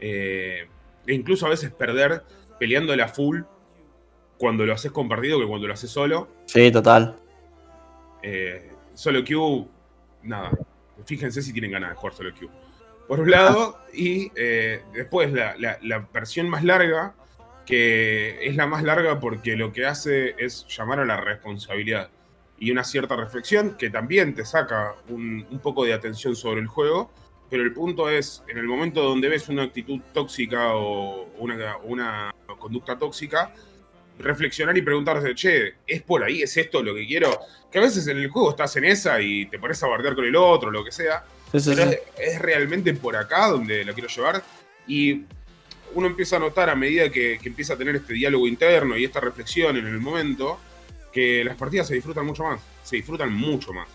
eh, e incluso a veces perder peleándole a full cuando lo haces compartido que cuando lo haces solo. sí, total. Eh, solo Q, nada. Fíjense si tienen ganas de jugar solo Q. Por un lado, y eh, después la, la- la versión más larga, que es la más larga porque lo que hace es llamar a la responsabilidad y una cierta reflexión que también te saca un, un poco de atención sobre el juego. Pero el punto es, en el momento donde ves una actitud tóxica o una, una conducta tóxica, reflexionar y preguntarse, che, ¿es por ahí? ¿Es esto lo que quiero? Que a veces en el juego estás en esa y te pones a bardear con el otro, lo que sea. Sí, sí, Pero sí. es, es realmente por acá donde la quiero llevar. Y uno empieza a notar a medida que, que empieza a tener este diálogo interno y esta reflexión en el momento, que las partidas se disfrutan mucho más. Se disfrutan mucho más.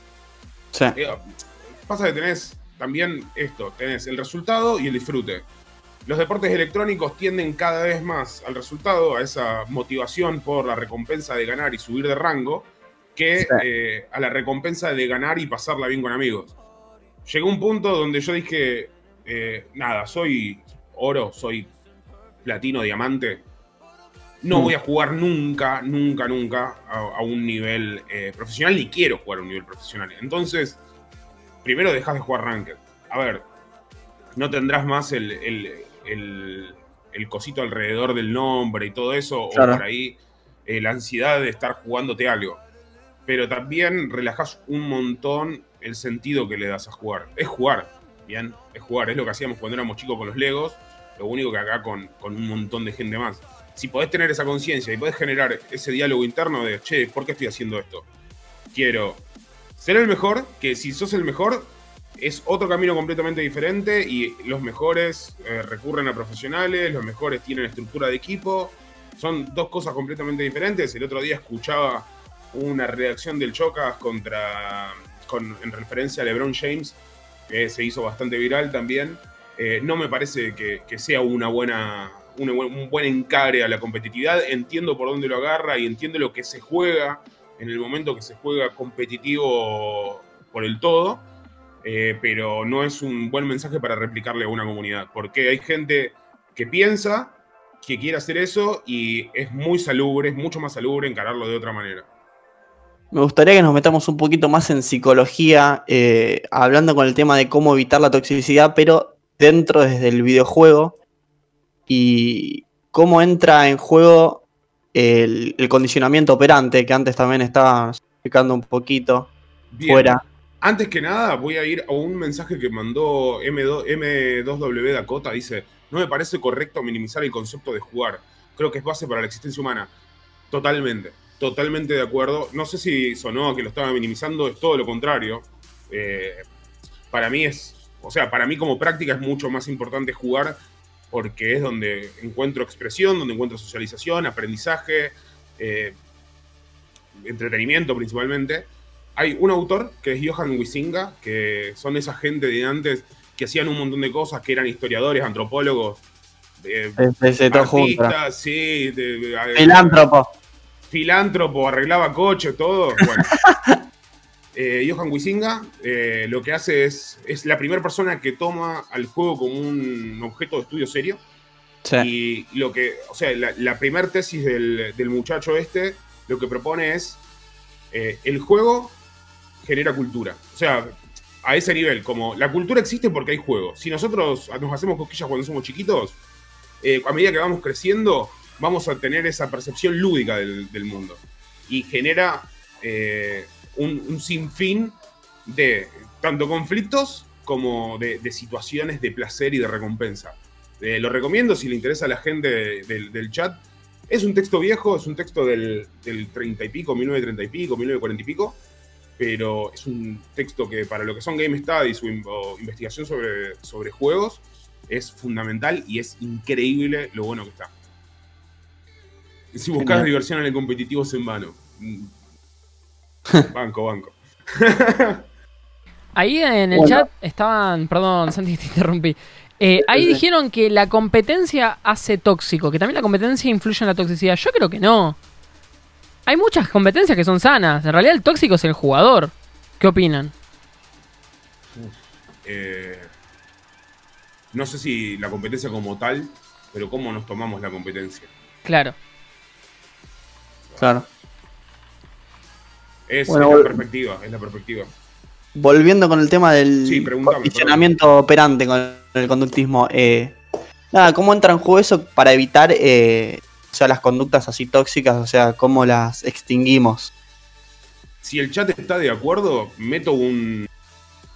Sí. Eh, pasa que tenés también esto, tenés el resultado y el disfrute. Los deportes electrónicos tienden cada vez más al resultado, a esa motivación por la recompensa de ganar y subir de rango, que Sí. eh, a la recompensa de ganar y pasarla bien con amigos. Llegó un punto donde yo dije, eh, nada, soy oro, soy platino, diamante. No Mm. voy a jugar nunca, nunca, nunca a, a un nivel eh, profesional, ni quiero jugar a un nivel profesional. Entonces, primero dejas de jugar Ranked. A ver, no tendrás más el, el- el- el cosito alrededor del nombre y todo eso, Claro. o por ahí eh, la ansiedad de estar jugándote algo. Pero también relajas un montón el sentido que le das a jugar. Es jugar, bien, es jugar. Es lo que hacíamos cuando éramos chicos con los Legos, lo único que acá con, con un montón de gente más. Si podés tener esa conciencia y podés generar ese diálogo interno de, che, ¿por qué estoy haciendo esto? Quiero ser el mejor, que si sos el mejor, es otro camino completamente diferente y los mejores eh, recurren a profesionales, los mejores tienen estructura de equipo. Son dos cosas completamente diferentes. El otro día escuchaba una reacción del Chocas contra, con, en referencia a LeBron James, que se hizo bastante viral también. Eh, no me parece que, sea una buena, una un buen encare a la competitividad. Entiendo por dónde lo agarra y entiendo lo que se juega en el momento que se juega competitivo por el todo. Eh, pero no es un buen mensaje para replicarle a una comunidad, porque hay gente que piensa que quiere hacer eso y es muy salubre, es mucho más salubre encararlo de otra manera. Me gustaría que nos metamos un poquito más en psicología, eh, hablando con el tema de cómo evitar la toxicidad, pero dentro desde el videojuego y cómo entra en juego el, el condicionamiento operante, que antes también estaba explicando un poquito Bien. fuera. Antes que nada, voy a ir a un mensaje que mandó M2, M2W Dakota. Dice: No me parece correcto minimizar el concepto de jugar. Creo que es base para la existencia humana. Totalmente, totalmente de acuerdo. No sé si sonó a que lo estaba minimizando, es todo lo contrario. Eh, para mí es, o sea, para mí como práctica es mucho más importante jugar porque es donde encuentro expresión, donde encuentro socialización, aprendizaje, eh, entretenimiento principalmente. Hay un autor que es Johan Wisinga, que son esa gente de antes que hacían un montón de cosas, que eran historiadores, antropólogos, eh, artistas, sí, de- de- Filántropo. filántropo, arreglaba coches, todo. Bueno. [laughs] Eh, Johan Wisinga eh, lo que hace es, es la primera persona que toma al juego como un objeto de estudio serio. Sí. Y lo que, o sea, la, la primer tesis del, del muchacho este, lo que propone es, eh, el juego genera cultura. O sea, a ese nivel, como la cultura existe porque hay juego. Si nosotros nos hacemos cosquillas cuando somos chiquitos, eh, a medida que vamos creciendo, vamos a tener esa percepción lúdica del, mundo. Y genera eh, un, un sinfín de tanto conflictos como de, situaciones de placer y de recompensa. Eh, lo recomiendo si le interesa a la gente de- del, del chat. Es un texto viejo, es un texto del, del 30 y pico, 1930 y pico, 1940 y pico, pero es un texto que para lo que son Game Studies o, in- o investigación sobre, sobre juegos es fundamental y es increíble lo bueno que está. Si buscas Genial. diversión en el competitivo es en vano. [laughs] Banco, banco. Ahí en el Bueno. chat estaban, perdón Santi, [laughs] te interrumpí. Eh, ahí dijeron que la competencia hace tóxico, que también la competencia influye en la toxicidad. Yo creo que no. Hay muchas competencias que son sanas. En realidad el tóxico es el jugador. ¿Qué opinan? Eh, no sé si la competencia como tal, pero cómo nos tomamos la competencia. Claro. Claro. Es, Bueno, es la perspectiva, es la perspectiva. Volviendo con el tema del Sí, operante con el conductismo. eh, nada, ¿cómo entra en juego eso para evitar eh, o sea, las conductas así tóxicas? O sea, ¿cómo las extinguimos? Si el chat está de acuerdo, meto un,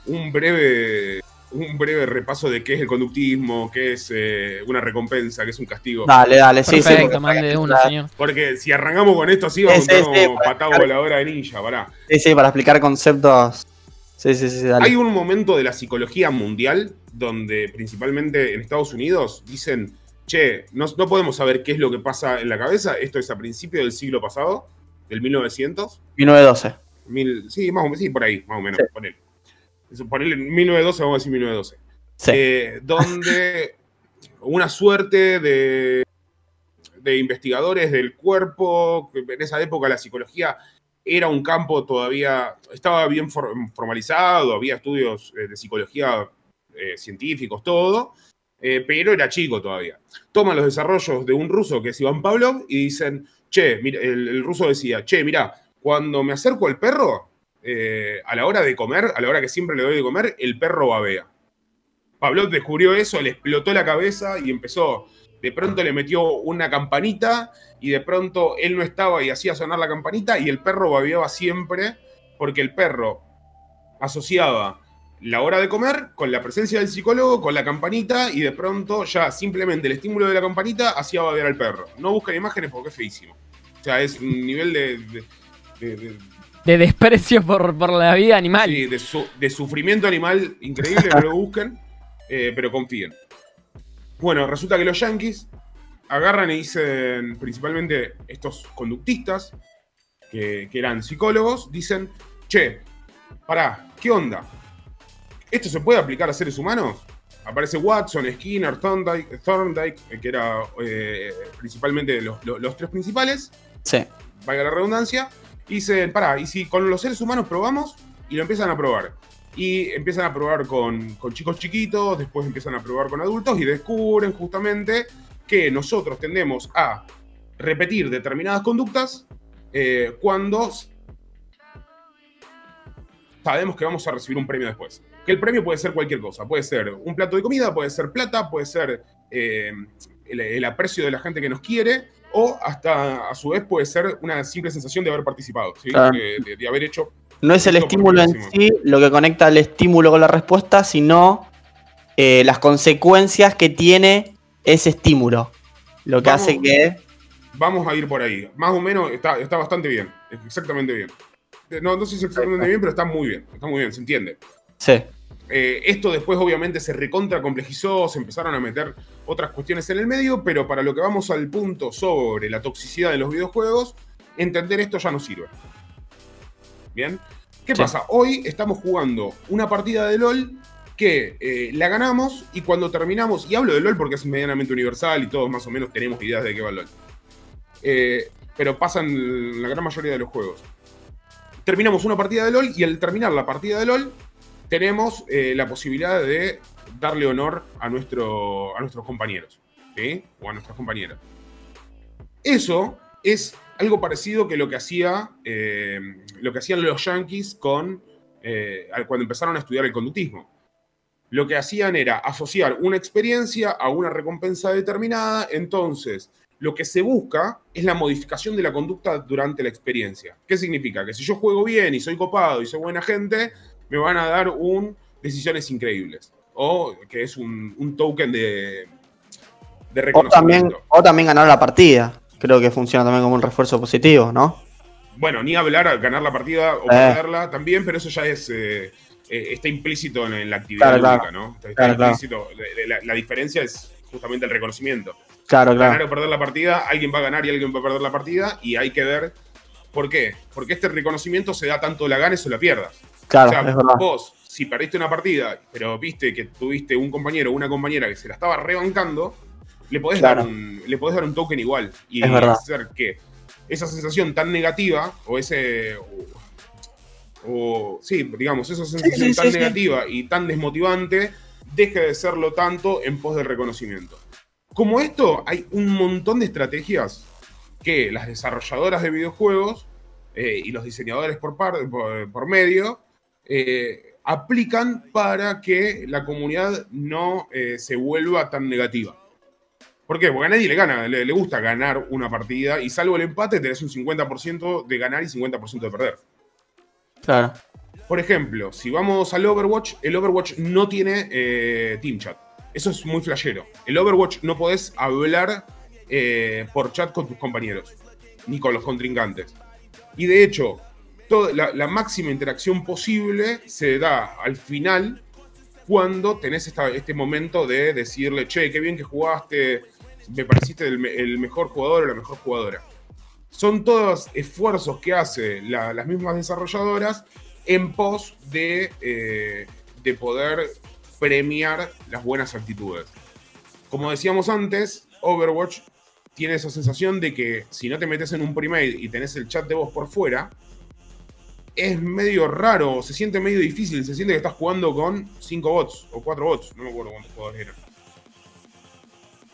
un breve un breve repaso de qué es el conductismo, qué es eh, una recompensa, qué es un castigo. Dale, dale, sí, sí. Perfecto, porque- mande de una, para- señor. Porque si arrancamos con esto así, vamos Sí, a sí, sí, como para patada explicar- voladora de ninja, pará. Sí, sí, para explicar conceptos. Sí, sí, sí, dale. Hay un momento de la psicología mundial donde principalmente en Estados Unidos dicen, che, no, no podemos saber qué es lo que pasa en la cabeza, esto es a principios del siglo pasado, del 1900, 1912. mil, sí, más o menos, sí, por ahí, más o menos, Sí. ponele. Ponele 1912, vamos a decir 1912. Sí. Eh, donde una suerte de, de investigadores del cuerpo, en esa época la psicología era un campo todavía, estaba bien for- formalizado, había estudios eh, de psicología eh, científicos, todo, eh, pero era chico todavía. Toman los desarrollos de un ruso que es Iván Pavlov y dicen, che, mira, el, ruso decía, che, mira, cuando me acerco al perro, eh, a la hora de comer, a la hora que siempre le doy de comer, el perro babea. Pavlov descubrió eso, le explotó la cabeza y empezó. De pronto le metió una campanita y de pronto él no estaba y hacía sonar la campanita y el perro babeaba siempre porque el perro asociaba la hora de comer con la presencia del psicólogo, con la campanita y de pronto ya simplemente el estímulo de la campanita hacía babear al perro. No buscan imágenes porque es feísimo. O sea, es un nivel de, de- de- de- De desprecio por, por la vida animal. Sí, de, su- de sufrimiento animal increíble, no lo busquen, eh, pero confíen. Bueno, resulta que los yankees agarran y dicen, principalmente estos conductistas, que, que eran psicólogos, dicen, che, pará, ¿qué onda? ¿Esto se puede aplicar a seres humanos? Aparece Watson, Skinner, Thorndike, Thorndike eh, que era eh, principalmente los, los- los tres principales, Sí. valga la redundancia, y dicen, pará, ¿y si con los seres humanos probamos? Y lo empiezan a probar. y empiezan a probar con, con chicos chiquitos, después empiezan a probar con adultos y descubren justamente que nosotros tendemos a repetir determinadas conductas eh, cuando sabemos que vamos a recibir un premio después. Que el premio puede ser cualquier cosa, puede ser un plato de comida, puede ser plata, puede ser eh, el, el aprecio de la gente que nos quiere, o hasta a su vez puede ser una simple sensación de haber participado, ¿sí? Claro. de, de- de haber hecho. No es el estímulo en sí lo que conecta el estímulo con la respuesta, sino eh, las consecuencias que tiene ese estímulo. Lo que Vamos. hace que. Vamos a ir por ahí. Más o menos está, está bastante bien, exactamente bien. No, no sé si exactamente bien, pero está muy bien, está muy bien, se entiende. Sí. Eh, esto después obviamente se recontra complejizó, se empezaron a meter otras cuestiones en el medio, pero para lo que vamos al punto sobre la toxicidad de los videojuegos, entender esto ya no sirve. ¿Bien? ¿Qué Sí. pasa? Hoy estamos jugando una partida de LOL que eh, la ganamos y cuando terminamos, y hablo de LOL porque es medianamente universal y todos más o menos tenemos ideas de qué va LOL. Eh, pero pasa en la gran mayoría de los juegos. Terminamos una partida de LOL y al terminar la partida de LOL tenemos eh, la posibilidad de darle honor a, nuestro, a nuestros compañeros. O a nuestras compañeras. Eso es algo parecido que lo que hacía eh, lo que hacían los yankees con eh, cuando empezaron a estudiar el conductismo. Lo que hacían era asociar una experiencia a una recompensa determinada, entonces lo que se busca es la modificación de la conducta durante la experiencia. ¿Qué significa? Que si yo juego bien y soy copado y soy buena gente, me van a dar un decisiones increíbles. O que es un, un token de, de O reconocimiento. también, o también ganar la partida. Creo que funciona también como un refuerzo positivo, ¿no? Bueno, ni hablar, ganar la partida o Eh. perderla también, pero eso ya es eh, eh, está implícito en, en la actividad Claro. ¿no? Está, está Claro, claro. implícito. La, la diferencia es justamente el reconocimiento. Claro, Ganar o perder la partida, alguien va a ganar y alguien va a perder la partida, y hay que ver por qué. Porque este reconocimiento se da tanto la ganes o la pierdas. Claro, o sea, es verdad. vos, si perdiste una partida, pero viste que tuviste un compañero o una compañera que se la estaba rebancando, le podés, Claro. dar, un, le podés dar un token igual. Y Es verdad. hacer que esa sensación tan negativa, o ese. O, o- sí, digamos, esa sensación sí, tan sí, sí. negativa y tan desmotivante, deje de serlo tanto en pos del reconocimiento. Como esto, hay un montón de estrategias que las desarrolladoras de videojuegos eh, y los diseñadores por, par- por, por medio eh, aplican para que la comunidad no eh, se vuelva tan negativa. ¿Por qué? Porque a nadie le gana, le, le gusta ganar una partida y salvo el empate tenés un 50% de ganar y 50% de perder. Claro. Por ejemplo, si vamos al Overwatch, el Overwatch no tiene eh, Team Chat. Eso es muy flashero. El Overwatch no podés hablar eh, por chat con tus compañeros, ni con los contrincantes. Y de hecho, toda la, la máxima interacción posible se da al final cuando tenés esta- este momento de decirle, che, qué bien que jugaste, me pareciste el, el mejor jugador o la mejor jugadora. Son todos esfuerzos que hace la- las mismas desarrolladoras en pos de, eh, de poder premiar las buenas actitudes. Como decíamos antes, Overwatch tiene esa sensación de que si no te metes en un premade y tenés el chat de voz por fuera, es medio raro, se siente medio difícil, se siente que estás jugando con 5 bots o 4 bots, no me acuerdo cuántos jugadores eran.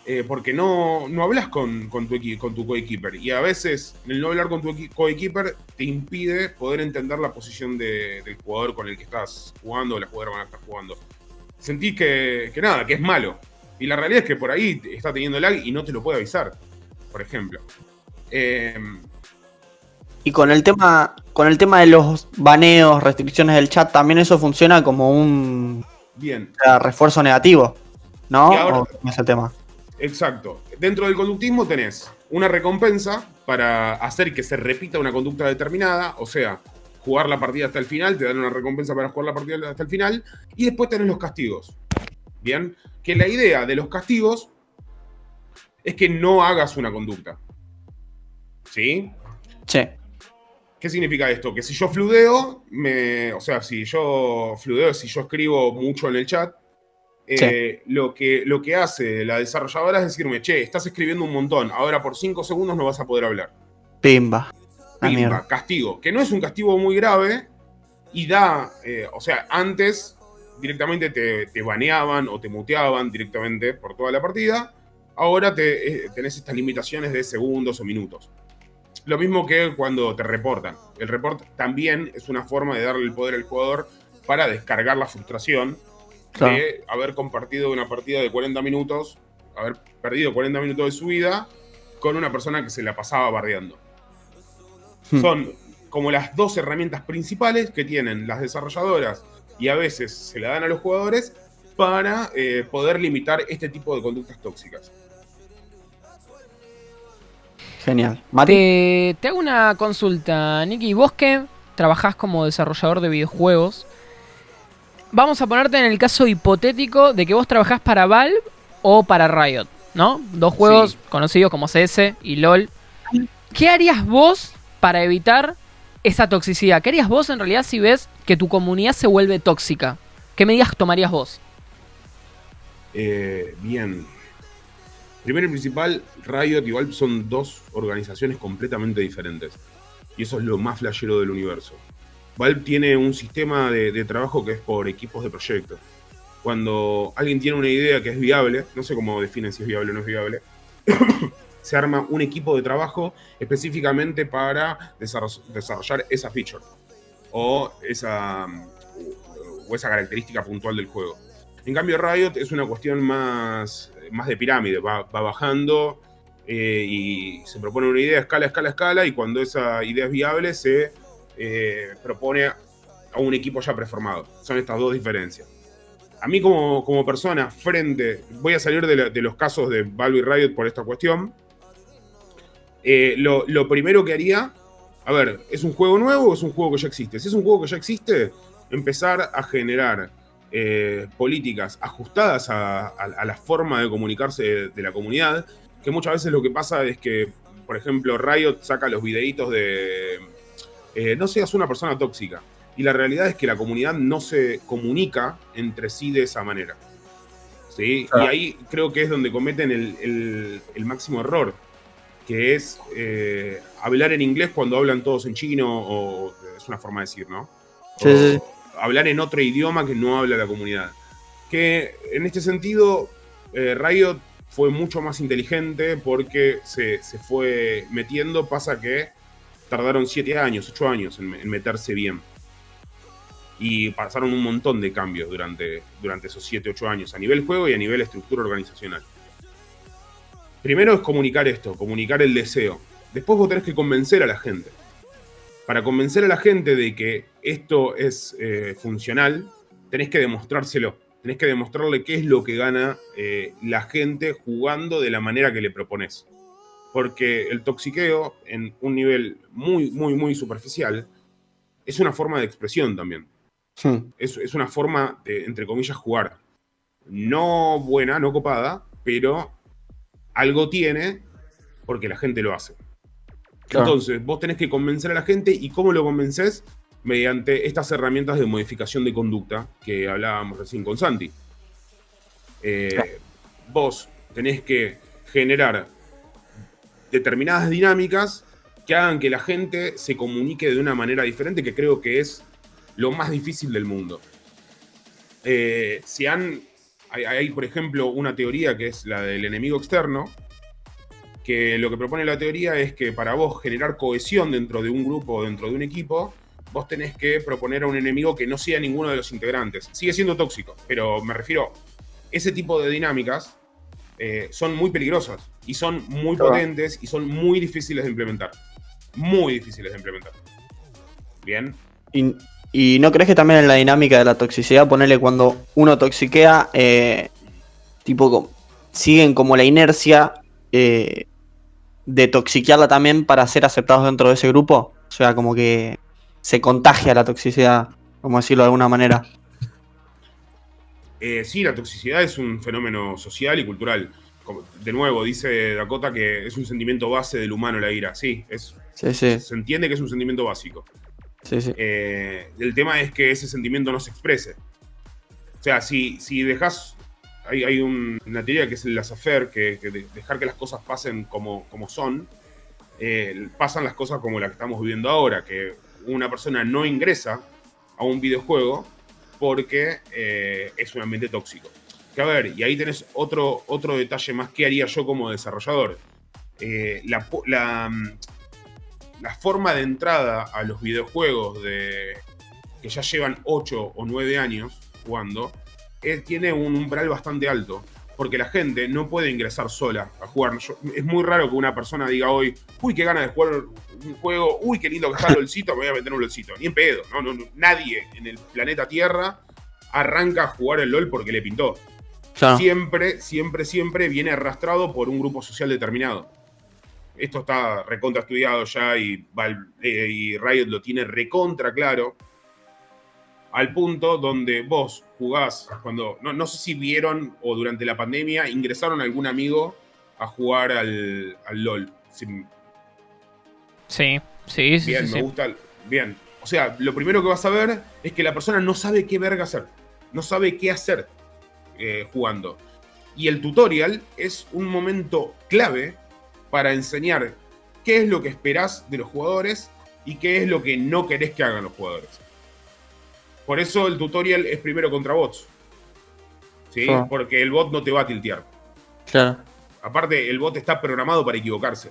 Eh, porque no, no hablas con, con tu, con tu. Y a veces el no hablar con tu equi- coequiper te impide poder entender la posición de- del jugador con el que estás jugando o la jugadora con la que estás jugando. Sentís que, que nada, que es malo. Y la realidad es que por ahí está teniendo lag y no te lo puede avisar, por ejemplo. Eh, Y con el tema, con el tema de los baneos, restricciones del chat, también eso funciona como un bien, o sea, refuerzo negativo, ¿no? Ahora- ¿O cómo es el tema? Exacto. Dentro del conductismo tenés una recompensa para hacer que se repita una conducta determinada, o sea, jugar la partida hasta el final, te dan una recompensa para jugar la partida hasta el final, y después tenés los castigos. Bien, que la idea de los castigos es que no hagas una conducta. ¿Sí? Sí. ¿Qué significa esto? Que si yo fludeo, me, o sea, si yo fludeo, si yo escribo mucho en el chat, eh, lo, que, lo que hace la desarrolladora es decirme, che, estás escribiendo un montón, ahora por 5 segundos no vas a poder hablar. Pimba. Pimba, castigo. Que no es un castigo muy grave, y da, eh, o sea, antes directamente te, baneaban o te muteaban directamente por toda la partida. Ahora te, eh, tenés estas limitaciones de segundos o minutos. Lo mismo que cuando te reportan. El report también es una forma de darle el poder al jugador para descargar la frustración de haber compartido una partida de 40 minutos, haber perdido 40 minutos de su vida con una persona que se la pasaba bardeando. Hmm. Son como las dos herramientas principales que tienen las desarrolladoras y a veces se la dan a los jugadores para eh, poder limitar este tipo de conductas tóxicas. Genial. Te, te, hago una consulta, Nicky. Vos que trabajás como desarrollador de videojuegos, vamos a ponerte en el caso hipotético de que vos trabajás para Valve o para Riot, ¿no? Dos juegos conocidos como CS y LOL. ¿Qué harías vos para evitar esa toxicidad? ¿Qué harías vos en realidad si ves que tu comunidad se vuelve tóxica? ¿Qué medidas tomarías vos? Eh, bien. Primero y principal, Riot y Valve son dos organizaciones completamente diferentes. Y eso es lo más flashero del universo. Valve tiene un sistema de, trabajo que es por equipos de proyecto. Cuando alguien tiene una idea que es viable, no sé cómo definen si es viable o no es viable, [coughs] se arma un equipo de trabajo específicamente para desarrollar esa feature o esa, o esa característica puntual del juego. En cambio, Riot es una cuestión más, más de pirámide, va, bajando eh, y se propone una idea, escala, escala, escala, y cuando esa idea es viable se eh, propone a un equipo ya preformado. Son estas dos diferencias. A mí como, como persona, frente, voy a salir de, los casos de Valve y Riot por esta cuestión, eh, lo, primero que haría, a ver, ¿es un juego nuevo o es un juego que ya existe? Si es un juego que ya existe, empezar a generar eh, políticas ajustadas a, la forma de comunicarse de, la comunidad, que muchas veces lo que pasa es que, por ejemplo, Riot saca los videitos de eh, no seas una persona tóxica. Y la realidad es que la comunidad no se comunica entre sí de esa manera. ¿sí? Y ahí creo que es donde cometen el máximo error que es eh, hablar en inglés cuando hablan todos en chino, o es una forma de decir, ¿no? Sí, Hablar en otro idioma que no habla la comunidad. Que en este sentido, eh, fue mucho más inteligente porque se, fue metiendo, pasa que tardaron 7 años, 8 años en, meterse bien. Y pasaron un montón de cambios durante, durante esos 7, 8 años, a nivel juego y a nivel estructura organizacional. Primero es comunicar esto, comunicar el deseo. Después vos tenés que convencer a la gente. Para convencer a la gente de que esto es eh, funcional, tenés que demostrárselo. Tenés que demostrarle qué es lo que gana eh, la gente jugando de la manera que le propones. Porque el toxiqueo, en un nivel muy, muy, muy superficial, es una forma de expresión también. Es, es, una forma de, entre comillas, jugar. No buena, no copada, pero algo tiene porque la gente lo hace. Entonces, vos tenés que convencer a la gente y cómo lo convences mediante estas herramientas de modificación de conducta que hablábamos recién con Santi. Eh, vos tenés que generar determinadas dinámicas que hagan que la gente se comunique de una manera diferente, que creo que es lo más difícil del mundo. Eh, si han hay, por ejemplo, una teoría que es la del enemigo externo, que lo que propone la teoría es que para vos generar cohesión dentro de un grupo o dentro de un equipo, vos tenés que proponer a un enemigo que no sea ninguno de los integrantes. Sigue siendo tóxico, pero me refiero, ese tipo de dinámicas eh, son muy peligrosas y son muy potentes y son muy difíciles de implementar. Muy difíciles de implementar. Bien. ¿Y no crees que también en la dinámica de la toxicidad, ponerle cuando uno toxiquea, eh, tipo, siguen como la inercia eh, de toxiquearla también para ser aceptados dentro de ese grupo? O sea, como que se contagia la toxicidad, como decirlo de alguna manera. Eh, sí, la toxicidad es un fenómeno social y cultural. de nuevo, dice Dakota que es un sentimiento base del humano la ira. Sí, es, se entiende que es un sentimiento básico. Eh, el tema es que ese sentimiento no se exprese. O sea, si, si dejas. Hay, una teoría que es el laissez que, que dejar que las cosas pasen como, como son, eh, pasan las cosas como las que estamos viviendo ahora, que una persona no ingresa a un videojuego porque eh, es un ambiente tóxico. Que a ver, y ahí tenés otro, otro detalle más que haría yo como desarrollador. Eh, la, la, mm, la, forma de entrada a los videojuegos de, que ya llevan 8 o 9 años jugando, eh, tiene un umbral bastante alto porque la gente no puede ingresar sola a jugar. es muy raro que una persona diga hoy, uy, qué gana de jugar un juego, uy, qué lindo que está el LOLcito, me voy a meter un LOLcito. Ni en pedo, no, no, nadie en el planeta Tierra arranca a jugar el LOL porque le pintó. Siempre, siempre, siempre viene arrastrado por un grupo social determinado. Esto está recontra estudiado ya y, eh, y Riot lo tiene recontra claro al punto donde vos jugás, cuando, no, sé si vieron o durante la pandemia ingresaron algún amigo a jugar al, LOL. Sí, sí, sí. Bien, me gusta. Bien. O sea, lo primero que vas a ver es que la persona no sabe qué verga hacer. No sabe qué hacer eh, jugando. Y el tutorial es un momento clave para enseñar qué es lo que esperás de los jugadores y qué es lo que no querés que hagan los jugadores. Por eso el tutorial es primero contra bots. ¿Sí? Ah. Porque el bot no te va a tiltear. Claro. Aparte, el bot está programado para equivocarse.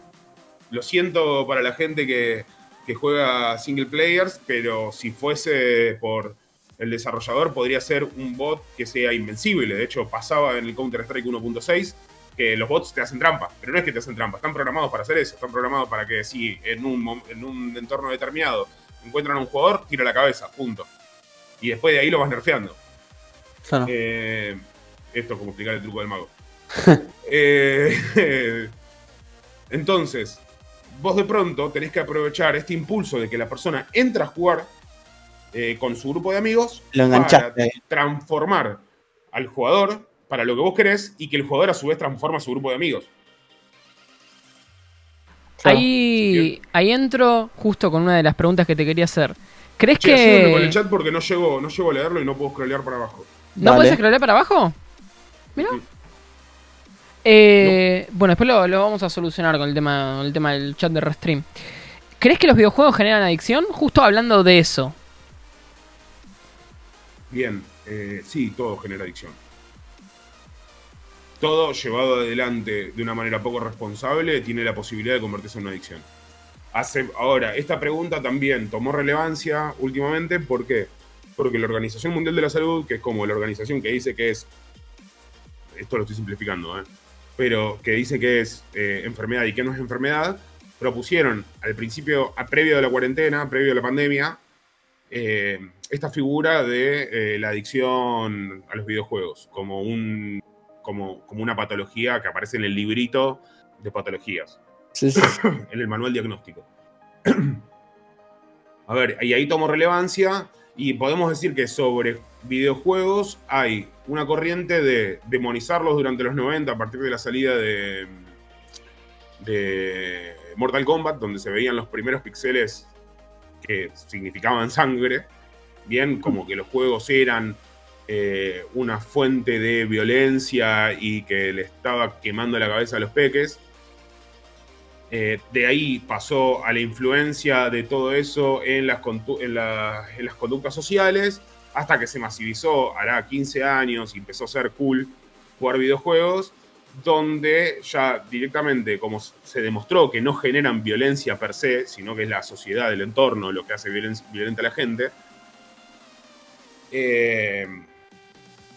Lo siento para la gente que, juega single players, pero si fuese por el desarrollador, podría ser un bot que sea invencible. De hecho, pasaba en el Counter-Strike 1.6 que los bots te hacen trampa, pero no es que te hacen trampa, están programados para hacer eso, están programados para que si en un, en un entorno determinado encuentran a un jugador, tira la cabeza, punto y después de ahí lo vas nerfeando. Eh, esto es como explicar el truco del mago. [laughs] Eh, entonces, vos de pronto tenés que aprovechar este impulso de que la persona entra a jugar eh, con su grupo de amigos para transformar al jugador para lo que vos querés y que el jugador a su vez transforma a su grupo de amigos. Ahí, ahí entro justo con una de las preguntas que te quería hacer. ¿Crees que.? que.? con el chat porque no llego, no llego a leerlo y no puedo scrollear para abajo. ¿No puedes scrollear para abajo? Mira. Eh, bueno, después lo, vamos a solucionar con el tema, el tema del chat de Restream. ¿Crees que los videojuegos generan adicción? Justo hablando de eso. Bien, eh, sí, todo genera adicción. Todo llevado adelante de una manera poco responsable tiene la posibilidad de convertirse en una adicción ahora, esta pregunta también tomó relevancia últimamente. ¿Por qué? Porque la Organización Mundial de la Salud, que es como la organización que dice que es. Esto lo estoy simplificando, ¿eh? Pero que dice que es eh, enfermedad y que no es enfermedad, propusieron al principio, a, previo de la cuarentena, previo a la pandemia, eh, esta figura de la adicción a los videojuegos como, un, como, como una patología que aparece en el librito de patologías. [coughs] en el manual diagnóstico. A ver, y ahí tomo relevancia y podemos decir que sobre videojuegos hay una corriente de demonizarlos durante los 90 a partir de la salida de, Mortal Kombat, donde se veían los primeros pixeles que significaban sangre, bien, como que los juegos eran eh, una fuente de violencia y que le estaba quemando la cabeza a los peques. Eh, de ahí pasó a la influencia de todo eso en las, en, las conductas sociales, hasta que se masivizó, hará 15 años, y empezó a ser cool jugar videojuegos, donde ya directamente, como se demostró que no generan violencia per se, sino que es la sociedad, el entorno lo que hace violenta a la gente, eh,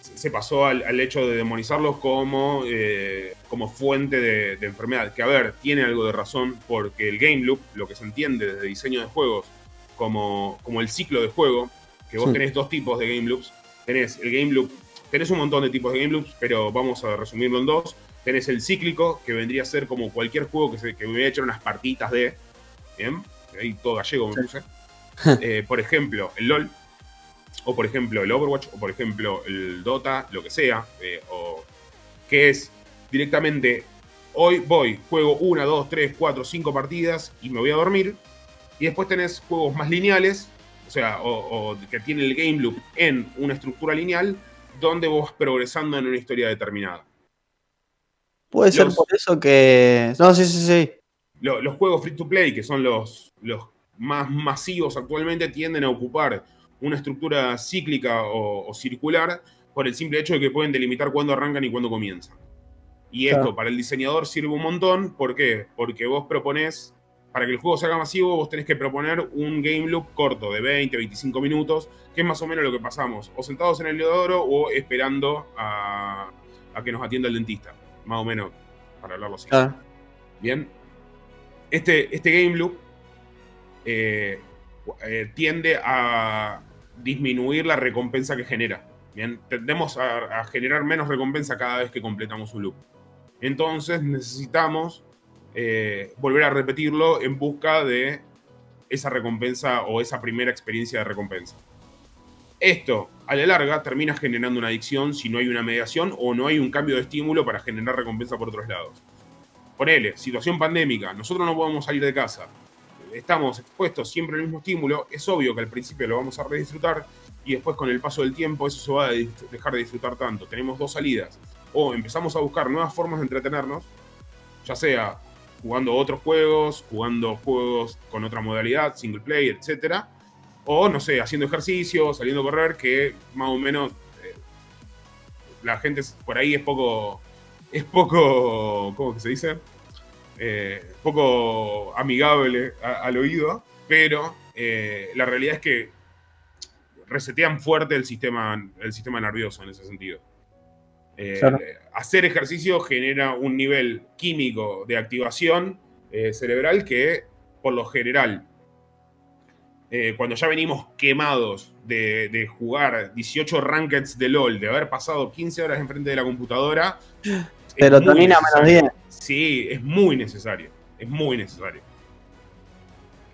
se pasó al, hecho de demonizarlos como, eh, como fuente de, enfermedad. Que a ver, tiene algo de razón, porque el game loop, lo que se entiende desde diseño de juegos como, como el ciclo de juego, que vos tenés dos tipos de game loops. Tenés el game loop, tenés un montón de tipos de game loops, pero vamos a resumirlo en dos. Tenés el cíclico, que vendría a ser como cualquier juego que, se, que me hubiera hecho unas partitas de. Bien, ahí todo gallego me puse. [laughs] Eh, por ejemplo, el LOL o por ejemplo el Overwatch, o por ejemplo el Dota, lo que sea, eh, o que es directamente, hoy voy, juego una, dos, tres, cuatro, cinco partidas y me voy a dormir, y después tenés juegos más lineales, o sea, o, que tiene el game loop en una estructura lineal, donde vos vas progresando en una historia determinada. Puede ser por eso que... No, sí, sí, sí. los juegos free to play, que son los, los más masivos actualmente, tienden a ocupar una estructura cíclica o, circular por el simple hecho de que pueden delimitar cuándo arrancan y cuándo comienzan. Y esto para el diseñador sirve un montón. ¿Por qué? Porque vos proponés, para que el juego salga masivo, vos tenés que proponer un game loop corto de 20, 25 minutos, que es más o menos lo que pasamos, o sentados en el leodoro o esperando a, que nos atienda el dentista. Más o menos, para hablarlo así. Bien. Este, este game loop eh, eh, tiende a disminuir la recompensa que genera. Bien, tendemos a, generar menos recompensa cada vez que completamos un loop. Entonces necesitamos eh, volver a repetirlo en busca de esa recompensa o esa primera experiencia de recompensa. Esto, a la larga, termina generando una adicción si no hay una mediación o no hay un cambio de estímulo para generar recompensa por otros lados. Ponele, situación pandémica, nosotros no podemos salir de casa, estamos expuestos siempre al mismo estímulo, es obvio que al principio lo vamos a redisfrutar y después con el paso del tiempo eso se va a dejar de disfrutar tanto. Tenemos dos salidas. O empezamos a buscar nuevas formas de entretenernos, ya sea jugando otros juegos, jugando juegos con otra modalidad, single player, etc. O, no sé, haciendo ejercicio, saliendo a correr, que más o menos eh, la gente por ahí es poco, es poco, ¿cómo que se dice? Eh, poco amigable al oído, pero eh, la realidad es que resetean fuerte el sistema, el sistema nervioso en ese sentido. Eh, hacer ejercicio genera un nivel químico de activación cerebral que, por lo general, cuando ya venimos quemados de, jugar 18 rankeds de LOL, de haber pasado 15 horas enfrente de la computadora. Serotonina menos 10. Sí, es muy necesario. Es muy necesario.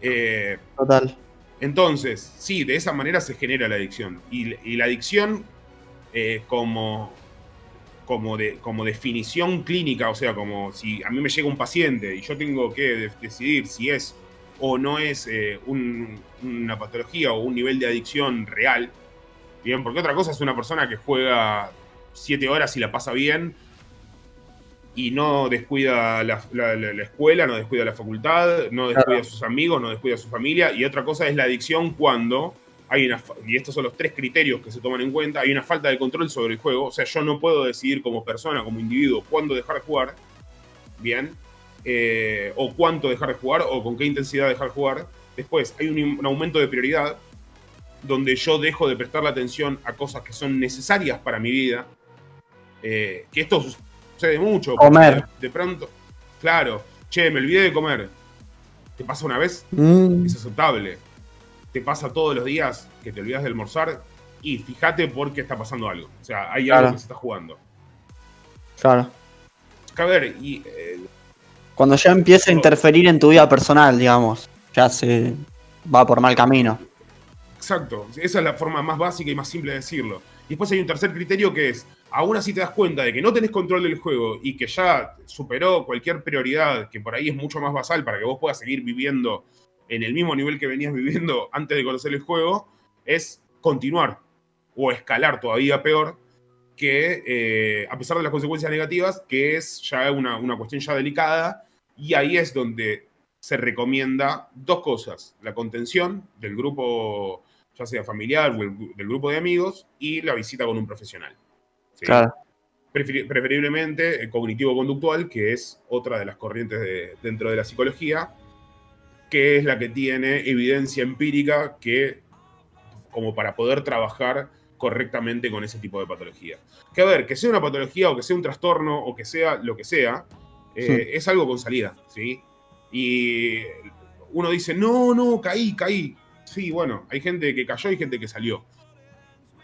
Eh, Total. Entonces, sí, de esa manera se genera la adicción. Y, la adicción, eh, como, como, de, como definición clínica, o sea, como si a mí me llega un paciente y yo tengo que decidir si es o no es eh, una patología o un nivel de adicción real, bien, porque otra cosa es una persona que juega siete horas y la pasa bien y no descuida la, escuela, no descuida la facultad, no descuida a sus amigos, no descuida a su familia. Y otra cosa es la adicción cuando hay una, y estos son los tres criterios que se toman en cuenta, hay una falta de control sobre el juego. O sea, yo no puedo decidir como persona, como individuo, cuándo dejar de jugar, bien, eh, o cuánto dejar de jugar, o con qué intensidad dejar de jugar. Después hay un, aumento de prioridad, donde yo dejo de prestarle atención a cosas que son necesarias para mi vida. Eh, que esto sucede mucho. Comer. De pronto, claro, che, me olvidé de comer. ¿Te pasa una vez? Mm. Es aceptable. ¿Te pasa todos los días que te olvidas de almorzar? Y fíjate por qué está pasando algo. O sea, hay algo que se está jugando. Claro. A ver, y. Eh, Cuando ya empieza a interferir en tu vida personal, digamos, ya se va por mal camino. Exacto. Esa es la forma más básica y más simple de decirlo. Y después hay un tercer criterio que es aún así te das cuenta de que no tenés control del juego y que ya superó cualquier prioridad, que por ahí es mucho más basal para que vos puedas seguir viviendo en el mismo nivel que venías viviendo antes de conocer el juego, es continuar o escalar todavía peor, que eh, a pesar de las consecuencias negativas, que es ya una, una cuestión ya delicada, y ahí es donde se recomienda dos cosas, la contención del grupo, ya sea familiar o del grupo de amigos, y la visita con un profesional. Claro. preferiblemente el cognitivo-conductual, que es otra de las corrientes dentro de la psicología, que es la que tiene evidencia empírica que, como para poder trabajar correctamente con ese tipo de patología. Que a ver, que sea una patología o que sea un trastorno o que sea lo que sea, eh, es algo con salida, ¿sí? Y uno dice, no, no, caí, caí. Sí, bueno, hay gente que cayó y gente que salió.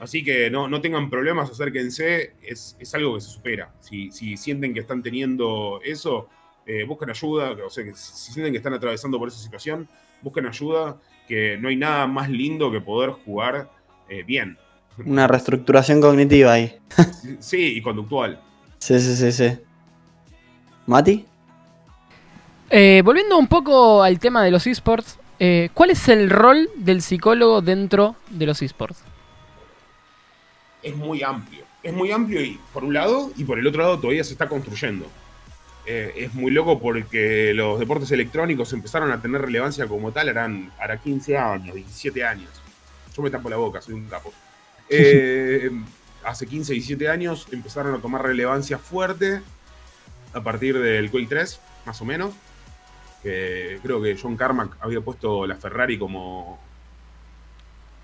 Así que no, no tengan problemas, acérquense, es, es algo que se supera. Si, si, sienten que están teniendo eso, eh, busquen ayuda, o sea, que si sienten que están atravesando por esa situación, busquen ayuda, que no hay nada más lindo que poder jugar eh, bien. Una reestructuración cognitiva ahí. sí, y conductual. Sí, sí, sí, sí. ¿Mati? Eh, volviendo un poco al tema de los esports, ¿cuál es el rol del psicólogo dentro de los esports? Es muy amplio. Es muy amplio y por un lado y por el otro lado todavía se está construyendo. Eh, es muy loco porque los deportes electrónicos empezaron a tener relevancia como tal harán, hará 15 años, 17 años. yo me tapo la boca, soy un capo. [laughs] Eh, hace 15, 17 años empezaron a tomar relevancia fuerte a partir del Quake 3, más o menos. creo que John Carmack había puesto la Ferrari como,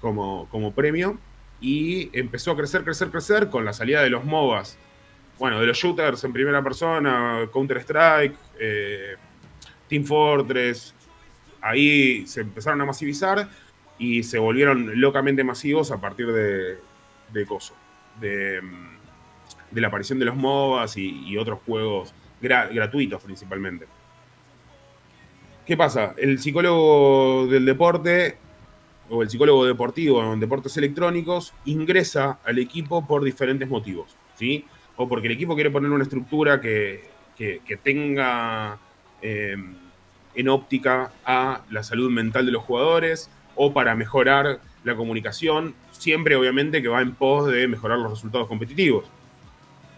como, como premio. Y empezó a crecer, crecer, crecer con la salida de los MOBAs. Bueno, de los shooters en primera persona, Counter-Strike, eh, Team Fortress. Ahí se empezaron a masivizar y se volvieron locamente masivos a partir de, de Coso. De, de, la aparición de los MOBAs y, otros juegos gratuitos principalmente. ¿Qué pasa? El psicólogo del deporte o el psicólogo deportivo en deportes electrónicos ingresa al equipo por diferentes motivos, ¿sí? O porque el equipo quiere poner una estructura que, tenga eh, en óptica a la salud mental de los jugadores, o para mejorar la comunicación, siempre obviamente que va en pos de mejorar los resultados competitivos.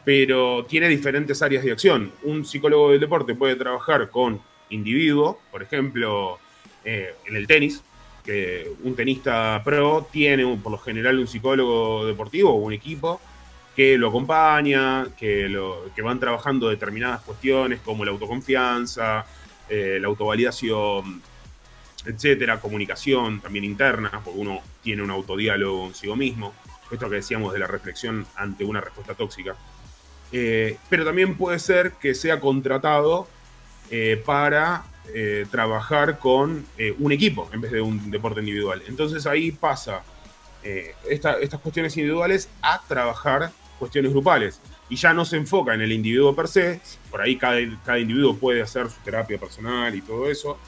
Pero tiene diferentes áreas de acción. Un psicólogo del deporte puede trabajar con individuo, por ejemplo, eh, en el tenis, un tenista pro tiene por lo general un psicólogo deportivo o un equipo que lo acompaña, que, lo, que van trabajando determinadas cuestiones como la autoconfianza, eh, la autovalidación, etcétera, comunicación también interna, porque uno tiene un autodiálogo consigo mismo, esto que decíamos de la reflexión ante una respuesta tóxica. Eh, pero también puede ser que sea contratado eh, para eh, trabajar con un equipo en vez de un deporte individual. Entonces ahí pasa estas cuestiones individuales a trabajar cuestiones grupales. Y ya no se enfoca en el individuo per se, por ahí cada, cada individuo puede hacer su terapia personal y todo eso,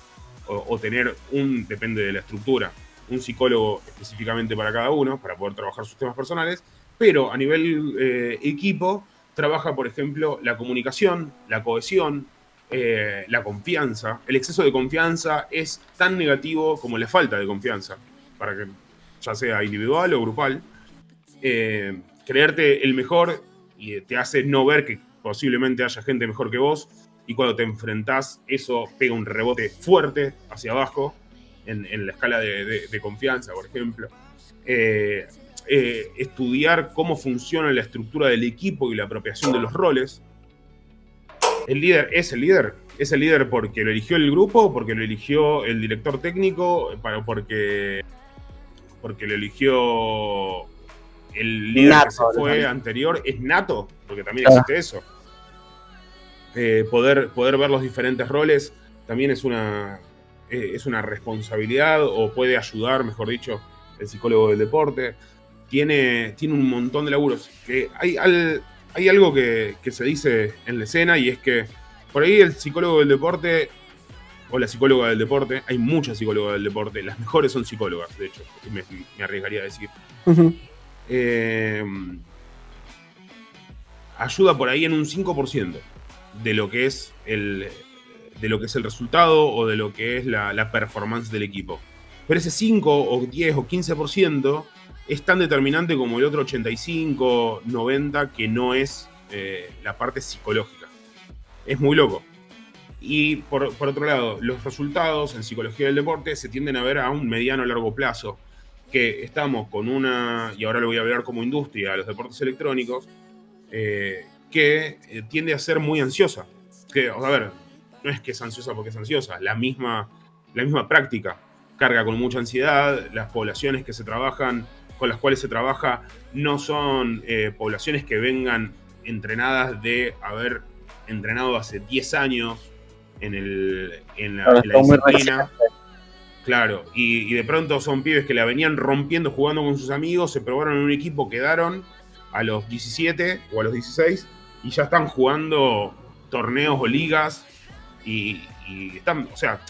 o, tener un, depende de la estructura, un psicólogo específicamente para cada uno, para poder trabajar sus temas personales, pero a nivel eh, equipo trabaja, por ejemplo, la comunicación, la cohesión, eh, la confianza. El exceso de confianza es tan negativo como la falta de confianza, para que ya sea individual o grupal. Eh, creerte el mejor y te hace no ver que posiblemente haya gente mejor que vos y cuando te enfrentás, eso pega un rebote fuerte hacia abajo en, la escala de, confianza, por ejemplo. Eh, estudiar cómo funciona la estructura del equipo y la apropiación de los roles. El líder es el líder. Es el líder porque lo eligió el grupo, porque lo eligió el director técnico, porque, porque lo eligió el líder que se fue anterior. Es nato, porque también existe eso. Eh, poder, poder ver los diferentes roles también es una, eh, es una responsabilidad o puede ayudar, mejor dicho, el psicólogo del deporte. Tiene, tiene un montón de laburos. Que hay, hay algo que, se dice en la escena y es que por ahí el psicólogo del deporte o la psicóloga del deporte, hay muchas psicólogas del deporte, las mejores son psicólogas, de hecho, me, arriesgaría a decir. Eh, ayuda por ahí en un 5% de lo que es el, de lo que es el resultado o de lo que es la, performance del equipo. Pero ese 5 o 10 o 15% es tan determinante como el otro 85, 90 que no es eh, la parte psicológica. Es muy loco. Y por, otro lado, los resultados en psicología del deporte se tienden a ver a un mediano o largo plazo. Que estamos con una, y ahora lo voy a hablar como industria, los deportes electrónicos, eh, que eh, tiende a ser muy ansiosa. Que, a ver, no es que es ansiosa porque es ansiosa, la misma, la misma práctica carga con mucha ansiedad, las poblaciones que se trabajan, con las cuales se trabaja, no son eh, poblaciones que vengan entrenadas de haber entrenado hace 10 años en, el, en la, disciplina. Claro, y, y, de pronto son pibes que la venían rompiendo jugando con sus amigos, se probaron en un equipo, quedaron a los 17 o a los 16 y ya están jugando torneos o ligas y, están, o sea,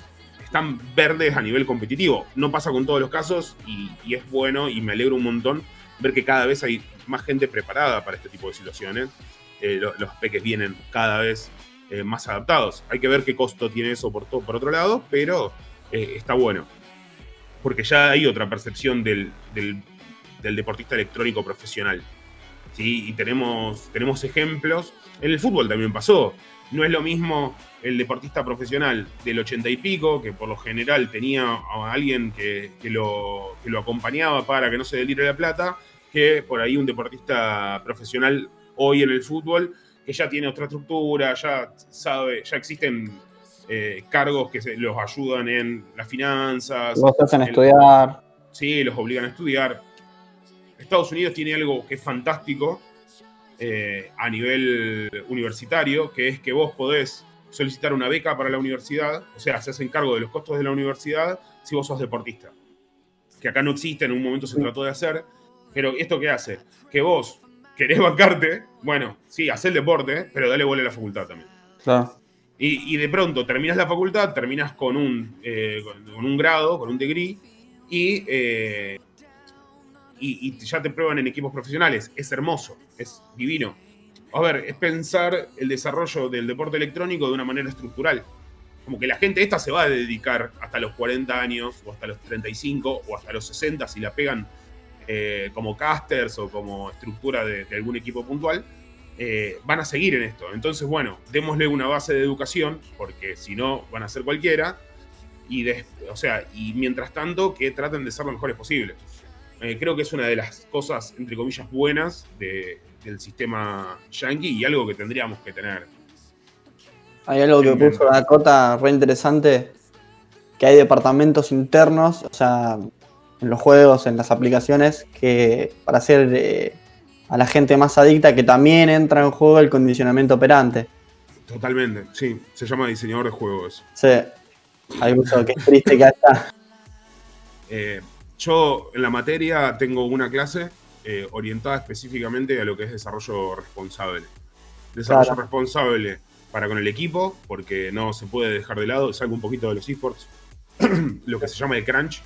están verdes a nivel competitivo. No pasa con todos los casos y, es bueno y me alegro un montón ver que cada vez hay más gente preparada para este tipo de situaciones. Eh, los, peques vienen cada vez eh, más adaptados. Hay que ver qué costo tiene eso por, todo, por otro lado, pero eh, está bueno. Porque ya hay otra percepción del, del, del deportista electrónico profesional. ¿sí? Y tenemos, tenemos ejemplos. En el fútbol también pasó. No es lo mismo el deportista profesional del ochenta y pico, que por lo general tenía a alguien que, que lo, que lo acompañaba para que no se delire la plata, que por ahí un deportista profesional hoy en el fútbol, que ya tiene otra estructura, ya sabe, ya existen eh, cargos que se, los ayudan en las finanzas. Los hacen estudiar. Sí, los obligan a estudiar. Estados Unidos tiene algo que es fantástico eh, a nivel universitario, que es que vos podés solicitar una beca para la universidad, o sea, se hacen cargo de los costos de la universidad si vos sos deportista. Que acá no existe, en un momento se trató de hacer, pero ¿esto qué hace? Que vos querés bancarte, bueno, sí, haz el deporte, pero dale bola a la facultad también. Claro. Y, y de pronto terminas la facultad, terminas con un, eh, con, con un grado, con un degree, y, eh, y, y ya te prueban en equipos profesionales. Es hermoso, es divino. A ver, es pensar el desarrollo del deporte electrónico de una manera estructural. Como que la gente esta se va a dedicar hasta los 40 años, o hasta los 35, o hasta los 60, si la pegan eh, como casters o como estructura de, de algún equipo puntual eh, van a seguir en esto. Entonces, bueno, démosle una base de educación, porque si no, van a ser cualquiera. Y, des- o sea, y mientras tanto, que traten de ser lo mejores posible. Eh, creo que es una de las cosas, entre comillas, buenas de- del sistema yankee y algo que tendríamos que tener. Hay algo que Bien. puso Dakota re interesante, que hay departamentos internos, o sea, en los juegos, en las aplicaciones, que para hacer eh, a la gente más adicta, que también entra en juego el condicionamiento operante. Totalmente, sí. Se llama diseñador de juegos. Sí, hay uso que es triste que haya. [laughs] Eh, yo en la materia tengo una clase eh, orientada específicamente a lo que es desarrollo responsable. Desarrollo Claro. responsable para con el equipo, porque no se puede dejar de lado, salgo un poquito de los esports, [clears throat] lo que se llama el crunch,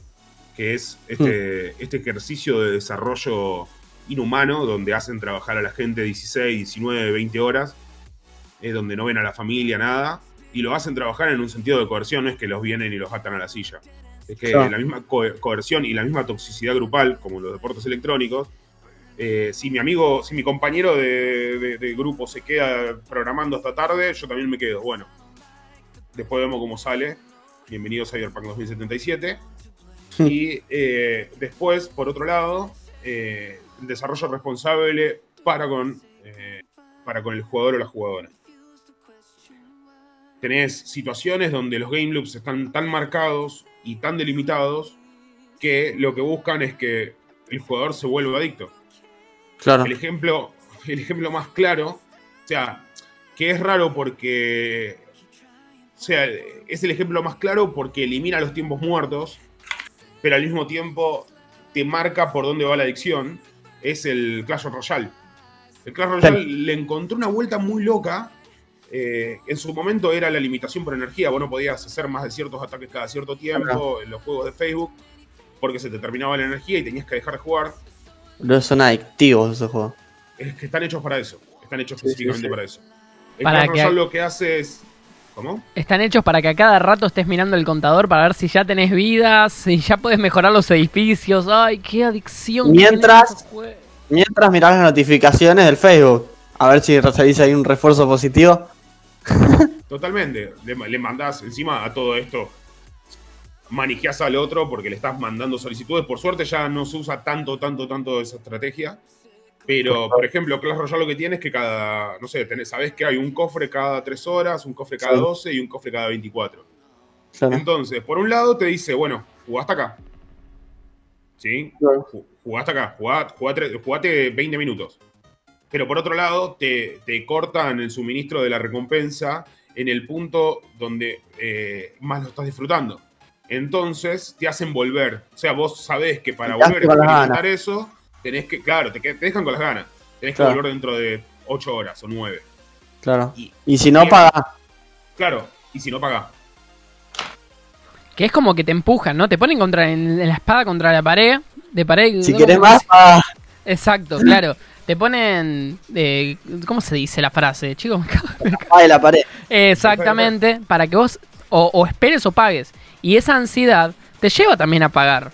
que es este, este ejercicio de desarrollo inhumano, donde hacen trabajar a la gente 16, 19, 20 horas, eh, donde no ven a la familia, nada, y lo hacen trabajar en un sentido de coerción, no es que los vienen y los atan a la silla. Es que Claro. la misma co- coerción y la misma toxicidad grupal, como los deportes electrónicos, eh, si mi amigo, si mi compañero de, de- de grupo se queda programando hasta tarde, yo también me quedo. Bueno, después vemos cómo sale. Bienvenido a Cyberpunk 2077. Y eh, después, por otro lado, eh, el desarrollo responsable para con, eh, para con el jugador o la jugadora. Tenés situaciones donde los game loops están tan marcados y tan delimitados que lo que buscan es que el jugador se vuelva adicto. Claro. El ejemplo, el ejemplo más claro, o sea, que es raro porque, o sea, es el ejemplo más claro porque elimina los tiempos muertos, pero al mismo tiempo te marca por dónde va la adicción, es el Clash Royale. El Clash Royale le encontró una vuelta muy loca. eh, en su momento era la limitación por energía. Vos no podías hacer más de ciertos ataques cada cierto tiempo en los juegos de Facebook porque se te terminaba la energía y tenías que dejar de jugar. Pero son adictivos esos juegos. Es que están hechos para eso. Están hechos Sí, específicamente sí, sí. para eso. El Para que- lo que hace es. ¿Cómo? Están hechos para que a cada rato estés mirando el contador para ver si ya tenés vidas, si ya puedes mejorar los edificios. Ay, qué adicción. Mientras-. Mientras mirás las notificaciones del Facebook, a ver si recibís ahí un refuerzo positivo. Totalmente. Le, le mandás encima a todo esto. Manijeás al otro porque le estás mandando solicitudes. Por suerte ya no se usa tanto, tanto, tanto esa estrategia. Pero, por ejemplo, Clash Royale lo que tiene es que cada. No sé, tenés, sabés que hay un cofre cada 3 horas, un cofre cada Sí. 12 y un cofre cada 24. Claro. Entonces, por un lado te dice, bueno, jugaste acá. ¿Sí? Claro. Ju- Jugaste acá, jugá- jugate, jugate 20 minutos. Pero por otro lado, te, te cortan el suministro de la recompensa en el punto donde eh, más lo estás disfrutando. Entonces te hacen volver. O sea, vos sabés que para Te volver a experimentar eso, tenés que, claro, te, dejan con las ganas. Tenés que volver dentro de 8 horas o 9. Claro. Y- Y si no, Bien. paga. Claro, y si no pagás. Que es como que te empujan, ¿no? Te ponen contra en, en la espada contra la pared. De pared. Si ¿no? querés más, paga. Exacto, [laughs] claro. Te ponen. eh, ¿Cómo se dice la frase? Chicos, me cago- me cago. Paga de la pared. Exactamente, para que vos o, o esperes o pagues. Y esa ansiedad te lleva también a pagar.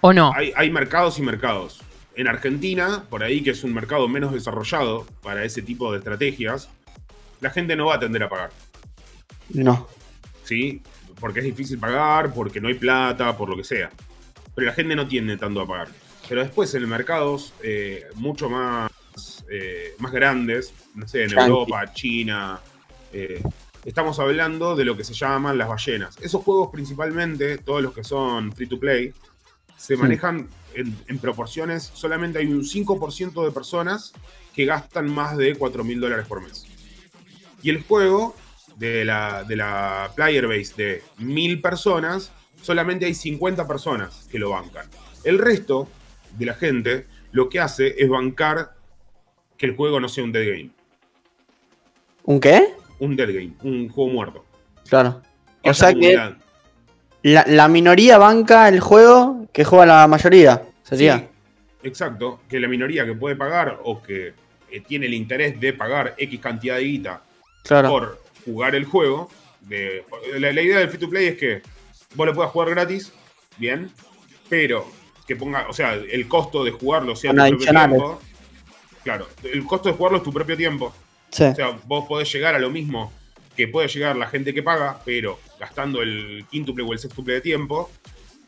¿O no? Hay, hay mercados y mercados. En Argentina, por ahí que es un mercado menos desarrollado para ese tipo de estrategias, la gente no va a tender a pagar. No. ¿Sí? Porque es difícil pagar, porque no hay plata, por lo que sea. Pero la gente no tiende tanto a pagar. Pero después en mercados eh, mucho más, eh, más grandes, no sé, en Yankee. Europa, China, eh, estamos hablando de lo que se llaman las ballenas. Esos juegos principalmente, todos los que son free to play, se Sí. manejan en, en proporciones, solamente hay un 5% de personas que gastan más de 4 mil dólares por mes. Y el juego de la, de la player base de mil personas, solamente hay 50 personas que lo bancan. El resto de la gente lo que hace es bancar que el juego no sea un dead game. ¿Un qué? Un dead game, un juego muerto. Claro. O sea que la, la minoría banca el juego que juega la mayoría. Sería. Sí, exacto, que la minoría que puede pagar o que eh, tiene el interés de pagar X cantidad de guita Claro. por jugar el juego. De, la, la idea del free to play es que vos lo puedas jugar gratis, bien, pero que ponga, o sea, el costo de jugarlo sea Con tu propio tiempo. Claro, el costo de jugarlo es tu propio tiempo. Sí. O sea, vos podés llegar a lo mismo que puede llegar la gente que paga, pero gastando el quíntuple o el sextuple de tiempo.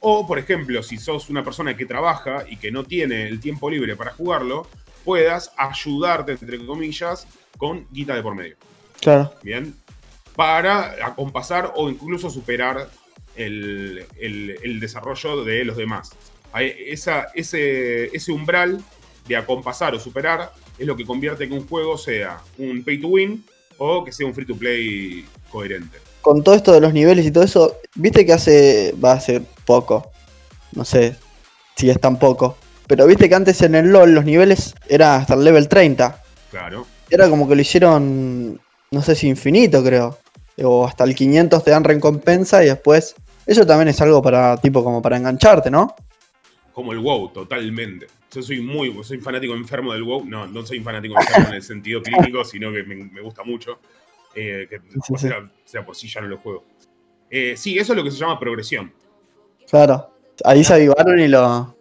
O, por ejemplo, si sos una persona que trabaja y que no tiene el tiempo libre para jugarlo, puedas ayudarte, entre comillas, con guita de por medio. Claro. Bien. Para acompasar o incluso superar el, el- el desarrollo de los demás. Esa, ese, ese umbral de acompasar o superar es lo que convierte que un juego sea un pay to win o que sea un free to play coherente. Con todo esto de los niveles y todo eso, viste que hace. va a ser poco. No sé si es tan poco. Pero viste que antes en el LOL los niveles era hasta el level 30. Claro. Era como que lo hicieron. No sé si infinito, creo. O hasta el 500 te dan recompensa y después. Eso también es algo para, tipo, como para engancharte, ¿no? Como el WoW, totalmente. Yo soy muy, soy fanático enfermo del WoW. No, no soy fanático enfermo en el sentido clínico, [laughs] sino que me, me gusta mucho. Eh, que sí. Sea, sea por sí ya no lo juego. Eh, sí, eso es lo que se llama progresión. Claro. Ahí se avivaron y lo.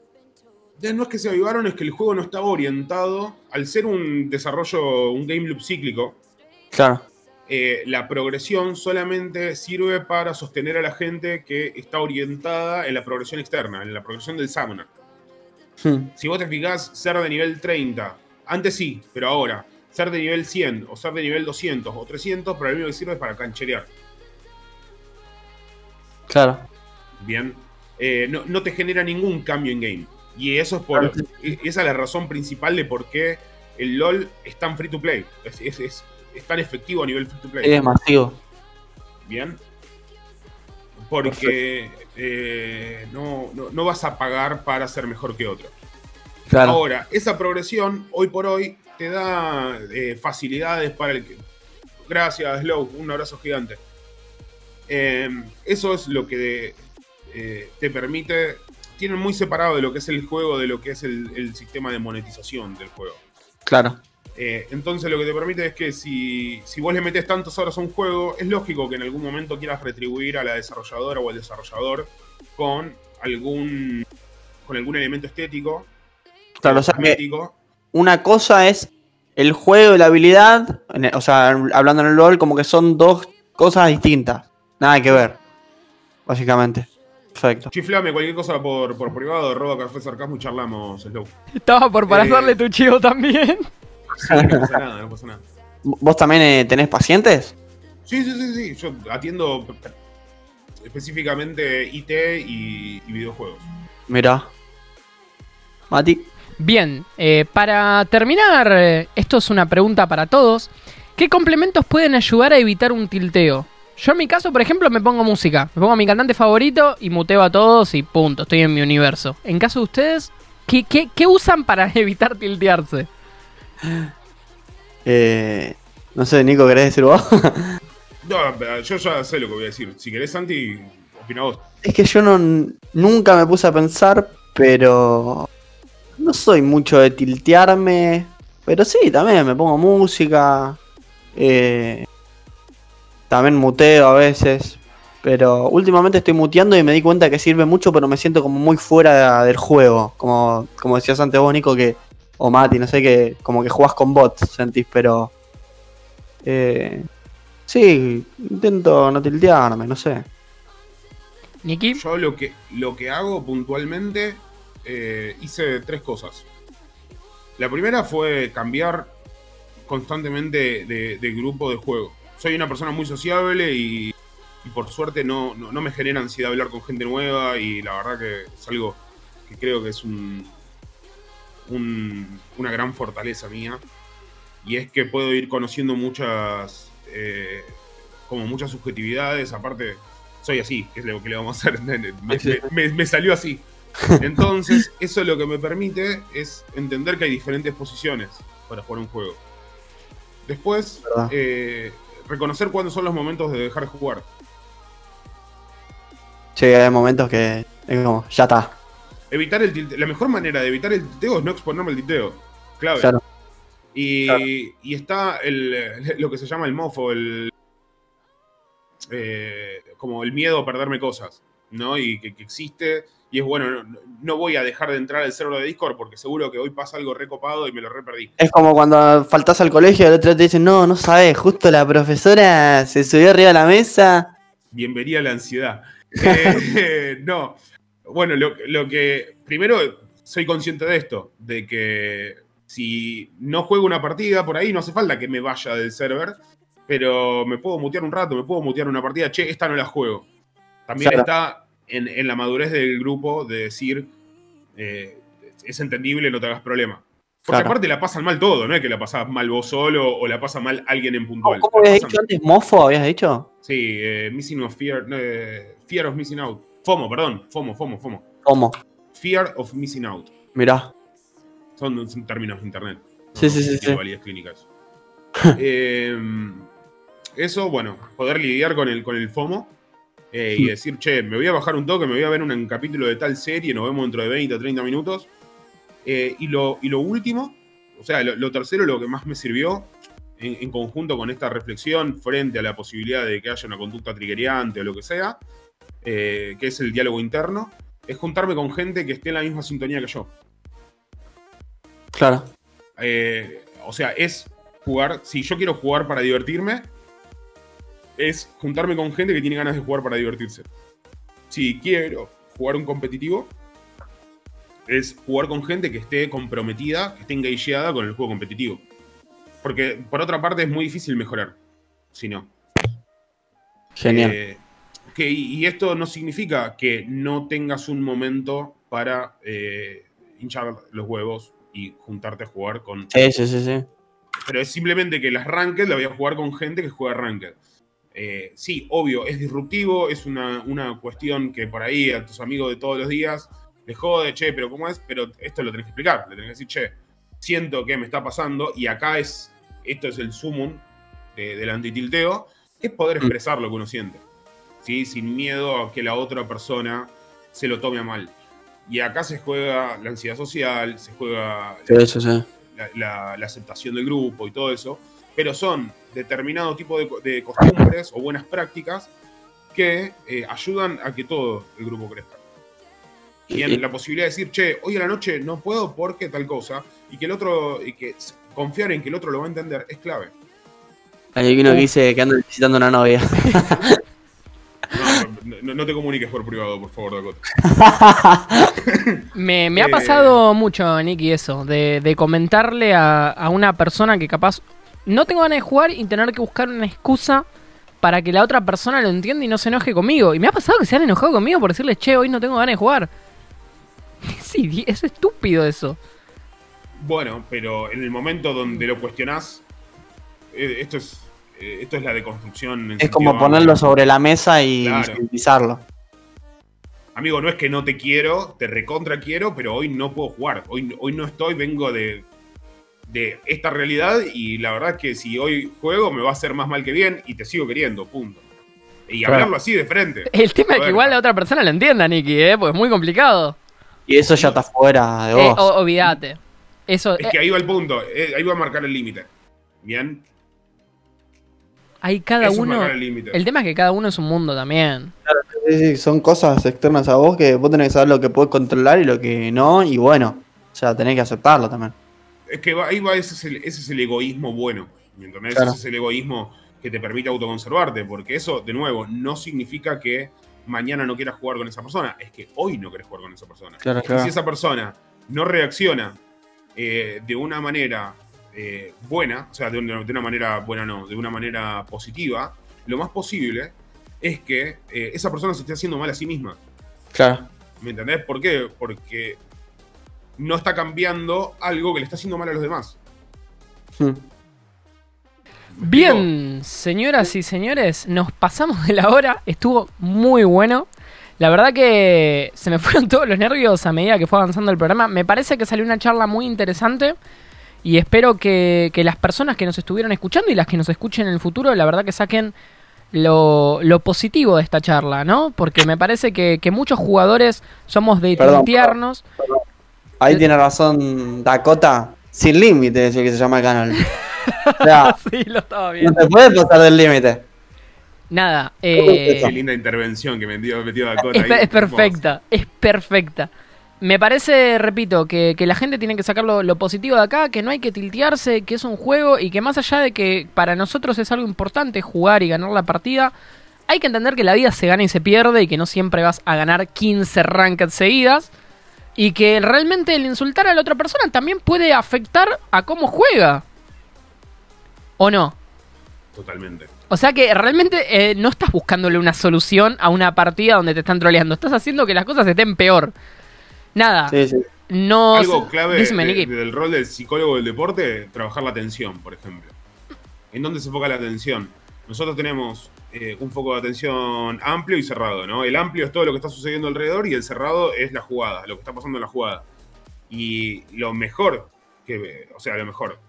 No es que se avivaron, es que el juego no estaba orientado, al ser un desarrollo, un game loop cíclico, Claro. eh, la progresión solamente sirve para sostener a la gente que está orientada en la progresión externa, en la progresión del summoner. Hmm. Si vos te fijás, ser de nivel 30, antes sí, pero ahora, ser de nivel 100 o ser de nivel 200 o 300, pero lo único que sirve es para cancherear. Claro. Bien. Eh, no, no te genera ningún cambio en game. Y eso es por. e- Esa es la razón principal de por qué el LOL es tan free to play. Es, es- es- es tan efectivo a nivel free to play. Es masivo. Bien. Porque eh, no, no- no vas a pagar para ser mejor que otro. Claro. Ahora, esa progresión, hoy por hoy, te da eh, facilidades para el que. Gracias, Slow, un abrazo gigante. Eh, eso es lo que eh, te permite. Tienen muy separado de lo que es el juego, de lo que es el, el sistema de monetización del juego. Claro. Eh, entonces lo que te permite es que si, si vos le metes tantas horas a un juego, es lógico que en algún momento quieras retribuir a la desarrolladora o al desarrollador con algún, con algún elemento estético. Claro, o sea que una cosa es el juego y la habilidad. el- O sea, hablando en el LOL, como que son dos cosas distintas. Nada que ver. Básicamente. Perfecto. Chiflame cualquier cosa por, por privado, arroba café sarcasmo y charlamos, Slow. Estaba por para Eh. darle tu chivo también. Sí, no pasa nada, no pasa nada. ¿Vos también eh, tenés pacientes? Sí, sí, sí, sí. Yo atiendo específicamente IT y, y videojuegos. Mira. Mati. Bien, eh, para terminar, eh, esto es una pregunta para todos. ¿Qué complementos pueden ayudar a evitar un tilteo? Yo en mi caso, por ejemplo, me pongo música. Me pongo a mi cantante favorito y muteo a todos y punto, estoy en mi universo. En caso de ustedes, ¿qué, qué- qué usan para [laughs] evitar tiltearse? Eh, no sé, Nico, ¿querés decir vos? [laughs] No, yo ya sé lo que voy a decir. Si querés, Santi, opina vos. es que yo no, nunca me puse a pensar, pero no soy mucho de tiltearme. Pero sí, también me pongo música. eh, también muteo a veces. Pero últimamente estoy muteando y me di cuenta que sirve mucho, pero me siento como muy fuera del juego. Como, como decías antes vos, Nico, que. O Mati, no sé, que como que jugás con bots, sentís, pero. Eh, sí, intento no tiltearme, no sé. Niki, Yo lo que, lo que hago puntualmente, eh, hice tres cosas. La primera fue cambiar constantemente de, de grupo de juego. Soy una persona muy sociable y, y por suerte no, no, no me genera ansiedad hablar con gente nueva y la verdad que es algo que creo que es un, un- una gran fortaleza mía. Y es que puedo ir conociendo muchas, eh, como muchas subjetividades. Aparte, soy así, que es lo que le vamos a hacer. [laughs] Me, me- me- me salió así. Entonces, [laughs] eso lo que me permite es entender que hay diferentes posiciones para jugar un juego. Después, eh, reconocer cuándo son los momentos de dejar de jugar. Sí, hay momentos que es como, ya está. Evitar el tilteo. La mejor manera de evitar el tilteo es no exponerme al tilteo. Clave. Claro. Y, Claro. y está el, [laughs] lo que se llama el mofo, el. eh, como el miedo a perderme cosas, ¿no? Y que, que existe. Y es bueno, no, no voy a dejar de entrar al server de Discord porque seguro que hoy pasa algo recopado y me lo re perdí. Es como cuando faltás al colegio y el otro te dicen, no, no sabes, justo la profesora se subió arriba de la mesa. Bienvenida a la ansiedad. [laughs] Eh, [laughs] no. Bueno, lo, lo que. Primero, soy consciente de esto, de que si no juego una partida por ahí, no hace falta que me vaya del server, pero me puedo mutear un rato, me puedo mutear una partida. Che, esta no la juego. También Claro. está en, en la madurez del grupo de decir. eh, es entendible, no te hagas problema. Porque Claro. aparte la pasan mal todo, no es que la pasas mal vos solo o la pasa mal alguien en puntual. ¿Cómo habías dicho antes? ¿Mofo habías dicho? Sí, eh, Missing of Fear. eh, fear of Missing Out. FOMO, perdón. FOMO, FOMO, FOMO. ¿Cómo? Fear of Missing Out. Mirá. Son, son términos de internet. Sí, sí, sí, sí. validez clínica eso. [laughs] Eh, eso, bueno, poder lidiar con el, con el FOMO eh, y Hmm. decir, che, me voy a bajar un toque, me voy a ver un, un capítulo de tal serie, nos vemos dentro de 20 o 30 minutos. Eh, y, lo, y lo último, o sea, lo, lo tercero, lo que más me sirvió en, en conjunto con esta reflexión frente a la posibilidad de que haya una conducta triggeriante o lo que sea, eh, que es el diálogo interno, es juntarme con gente que esté en la misma sintonía que yo. Claro. Eh, o sea, es jugar. Si yo quiero jugar para divertirme, es juntarme con gente que tiene ganas de jugar para divertirse. Si quiero jugar un competitivo, es jugar con gente que esté comprometida, que esté engageada con el juego competitivo. Porque por otra parte es muy difícil mejorar. Si no. Genial. Eh, que, y esto no significa que no tengas un momento para eh, hinchar los huevos y juntarte a jugar con. Sí, sí, sí, sí. Pero es simplemente que las ranked la voy a jugar con gente que juega ranked. Eh, sí, obvio, es disruptivo, es una, una cuestión que por ahí a tus amigos de todos los días les jode, che, pero ¿cómo es? Pero esto lo tenés que explicar, le tenés que decir, che, siento que me está pasando y acá es, esto es el sumum de- del antitilteo, es poder Mm. expresar lo que uno siente, ¿sí? Sin miedo a que la otra persona se lo tome a mal. Y acá se juega la ansiedad social, se juega Sí, sí, sí. la, la- la aceptación del grupo y todo eso, pero son determinado tipo de, de costumbres o buenas prácticas que eh, ayudan a que todo el grupo crezca. Y en la posibilidad de decir, che, hoy a la noche no puedo porque tal cosa, y que el otro, y que confiar en que el otro lo va a entender es clave. Hay uno que dice que anda visitando una novia. [laughs] No, no- te comuniques por privado, por favor, Dakota. [laughs] Me, me ha Eh. pasado mucho, Nicky, eso, de, de comentarle a, a una persona que capaz no tengo ganas de jugar y tener que buscar una excusa para que la otra persona lo entienda y no se enoje conmigo. Y me ha pasado que se han enojado conmigo por decirles, che, hoy no tengo ganas de jugar. [laughs] Sí, es estúpido eso. Bueno, pero en el momento donde lo cuestionás, eh, esto es, esto es la deconstrucción. en Es como ponerlo amplio. sobre la mesa y Claro. Amigo, no es que no te quiero, te recontra quiero, pero hoy no puedo jugar. Hoy, hoy no estoy, vengo de, de esta realidad y la verdad es que si hoy juego me va a hacer más mal que bien y te sigo queriendo, punto. Y Claro. hablarlo así de frente. El tema es que igual la otra persona lo entienda, Nicky, ¿eh? Porque es muy complicado. Y eso ya está fuera de Eh, vos. o- olvídate. Eso, Es eh, que ahí va el punto, eh, ahí va a marcar el límite. Bien, hay cada eso uno. el tema es que cada uno es un mundo también. Sí, sí, son cosas externas a vos que vos tenés que saber lo que podés controlar y lo que no. Y bueno, o sea, tenés que aceptarlo también. Es que va- ahí va, ese es, el, ese es el egoísmo bueno. ¿Me entendés? Claro. Ese es el egoísmo que te permite autoconservarte, porque eso, de nuevo, no significa que mañana no quieras jugar con esa persona, es que hoy no querés jugar con esa persona. Claro, Y si esa persona no reacciona eh, de una manera eh, buena, o sea, de una, de una manera buena no, de una manera positiva, lo más posible es que eh, esa persona se esté haciendo mal a sí misma. Claro. ¿Me entendés? ¿Por qué? Porque no está cambiando algo que le está haciendo mal a los demás. Hmm. ¿Me Bien, señoras y señores, nos pasamos de la hora, estuvo muy bueno. La verdad que se me fueron [laughs] todos los nervios a medida que fue avanzando el programa. Me parece que salió una charla muy interesante y espero que, que las personas que nos estuvieron escuchando y las que nos escuchen en el futuro, la verdad que saquen lo, lo positivo de esta charla, ¿no? Porque me parece que, que muchos jugadores somos de Perdón, tintearnos. Ahí tiene razón Dakota. Sin límite es el que se llama el canal. O sea, [laughs] sí, lo estaba no viendo. te puedes pasar del límite. Nada, Qué eh, linda intervención que me dio, metió Dakota Es, ahí. es perfecta, es perfecta. Me parece, repito, que, que la gente tiene que sacar lo, lo positivo de acá, que no hay que tiltearse, que es un juego y que más allá de que para nosotros es algo importante jugar y ganar la partida, hay que entender que la vida se gana y se pierde y que no siempre vas a ganar 15 rankeds seguidas y que realmente el insultar a la otra persona también puede afectar a cómo juega. ¿O no? Totalmente. O sea que realmente eh, no estás buscándole una solución a una partida donde te están troleando. Estás haciendo que las cosas estén peor. Nada. Sí, sí. No. Algo clave de- del rol del psicólogo del deporte, trabajar la atención, por ejemplo. ¿En dónde se enfoca la atención? Nosotros tenemos eh, un foco de atención amplio y cerrado, ¿no? El amplio es todo lo que está sucediendo alrededor y el cerrado es la jugada, lo que está pasando en la jugada. Y lo mejor, que, o sea, lo mejor,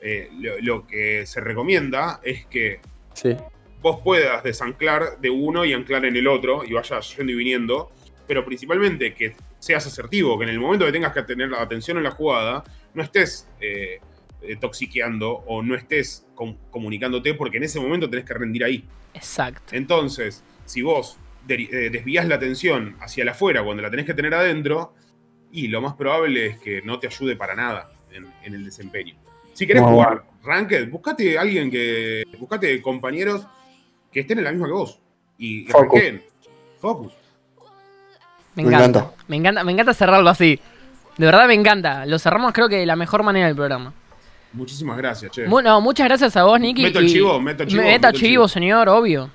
eh, lo, lo que se recomienda es que Sí. vos puedas desanclar de uno y anclar en el otro y vayas yendo y viniendo, pero principalmente que seas asertivo, que en el momento que tengas que tener la atención en la jugada, no estés eh, eh, toxiqueando o no estés com- comunicándote porque en ese momento tenés que rendir ahí. Exacto. Entonces, si vos eh, desvías la atención hacia la afuera cuando la tenés que tener adentro, y lo más probable es que no te ayude para nada en, en el desempeño. Si querés jugar Ranked, buscate alguien que. Buscate compañeros que estén en la misma que vos. Y, Focus. Focus. Me Me encanta. Me encanta. Me encanta cerrarlo así. De verdad me encanta. Lo cerramos creo que de la mejor manera del programa. Muchísimas gracias, che. Bueno, muchas gracias a vos, Nicky. Meto el chivo, meto el chivo, Meta meto el chivo, chivo. señor, obvio.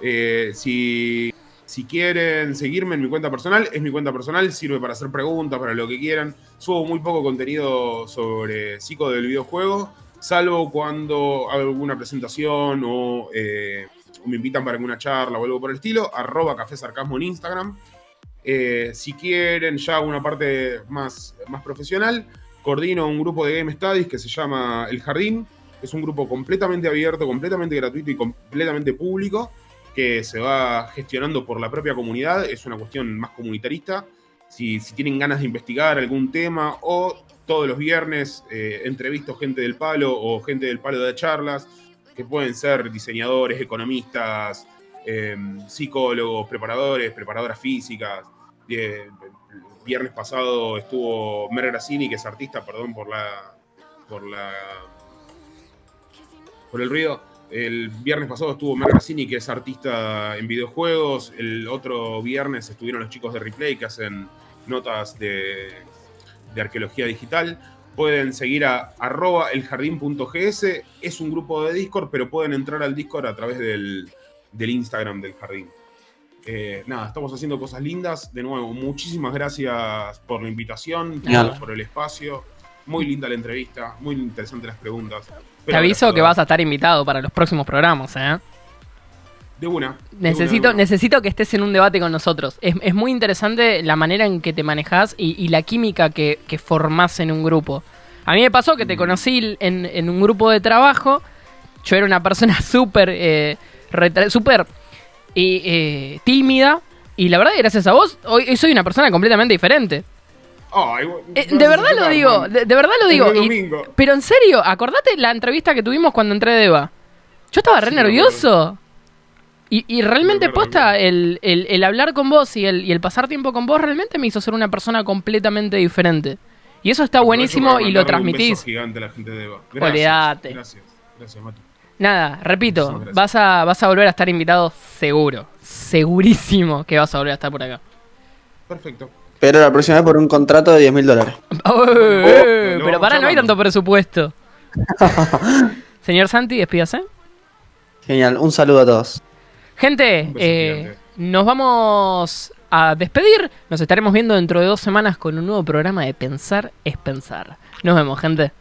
Eh, si, si quieren seguirme en mi cuenta personal, es mi cuenta personal, sirve para hacer preguntas, para lo que quieran. Subo muy poco contenido sobre psico del videojuego, salvo cuando hago alguna presentación o, eh, o me invitan para alguna charla o algo por el estilo. Arroba Café Sarcasmo en Instagram. Eh, si quieren ya una parte más, más profesional, coordino un grupo de Game Studies que se llama El Jardín. Es un grupo completamente abierto, completamente gratuito y completamente público que se va gestionando por la propia comunidad. Es una cuestión más comunitarista. Si, tienen ganas de investigar algún tema o todos los viernes eh, entrevisto gente del palo o gente del palo de charlas, que pueden ser diseñadores, economistas, eh, psicólogos, preparadores, preparadoras físicas. Viernes pasado estuvo Mer Grassini, que es artista, perdón por la. por la. por el ruido. El viernes pasado estuvo Mer Grassini, que es artista en videojuegos. El otro viernes estuvieron los chicos de Replay, que hacen notas de, de arqueología digital. Pueden seguir a arroba eljardín.gs. Es un grupo de Discord, pero pueden entrar al Discord a través del, del Instagram del jardín. Eh, nada, estamos haciendo cosas lindas. De nuevo, muchísimas gracias por la invitación, por, Nada. por el espacio. Muy linda la entrevista, muy interesantes las preguntas. Te aviso que vas a estar invitado para los próximos programas, ¿eh? De una. de Necesito, una, de una. necesito que estés en un debate con nosotros. Es, es muy interesante la manera en que te manejas y, y la química que, que formás en un grupo. A mí me pasó que te conocí en, en un grupo de trabajo. Yo era una persona [laughs] súper eh, súper eh, eh, tímida. Y la verdad, gracias a vos, hoy, hoy soy una persona completamente diferente. Eh, de verdad lo digo, de, de verdad lo digo. Y- pero en serio, acordate la entrevista que tuvimos cuando entré de Eva. Yo estaba re Sí, nervioso. Y, y realmente posta, el, el- el hablar con vos y el, y el pasar tiempo con vos realmente me hizo ser una persona completamente diferente. Y eso está buenísimo y lo un beso transmitís. gigante a la gente de Eva. Olvídate. Gracias. Gracias, Matu. Nada, repito, vas a, vas a volver a estar invitado seguro. Segurísimo que vas a volver a estar por acá. Perfecto. Pero la próxima vez por un contrato de 10 mil dólares. [laughs] Oh, lo pero vamos para, no hay tanto presupuesto. [laughs] Señor Santi, despídase. Genial, un saludo a todos. Gente, eh, nos vamos a despedir. Nos estaremos viendo dentro de dos semanas con un nuevo programa de Pensar es Pensar. Nos vemos, gente.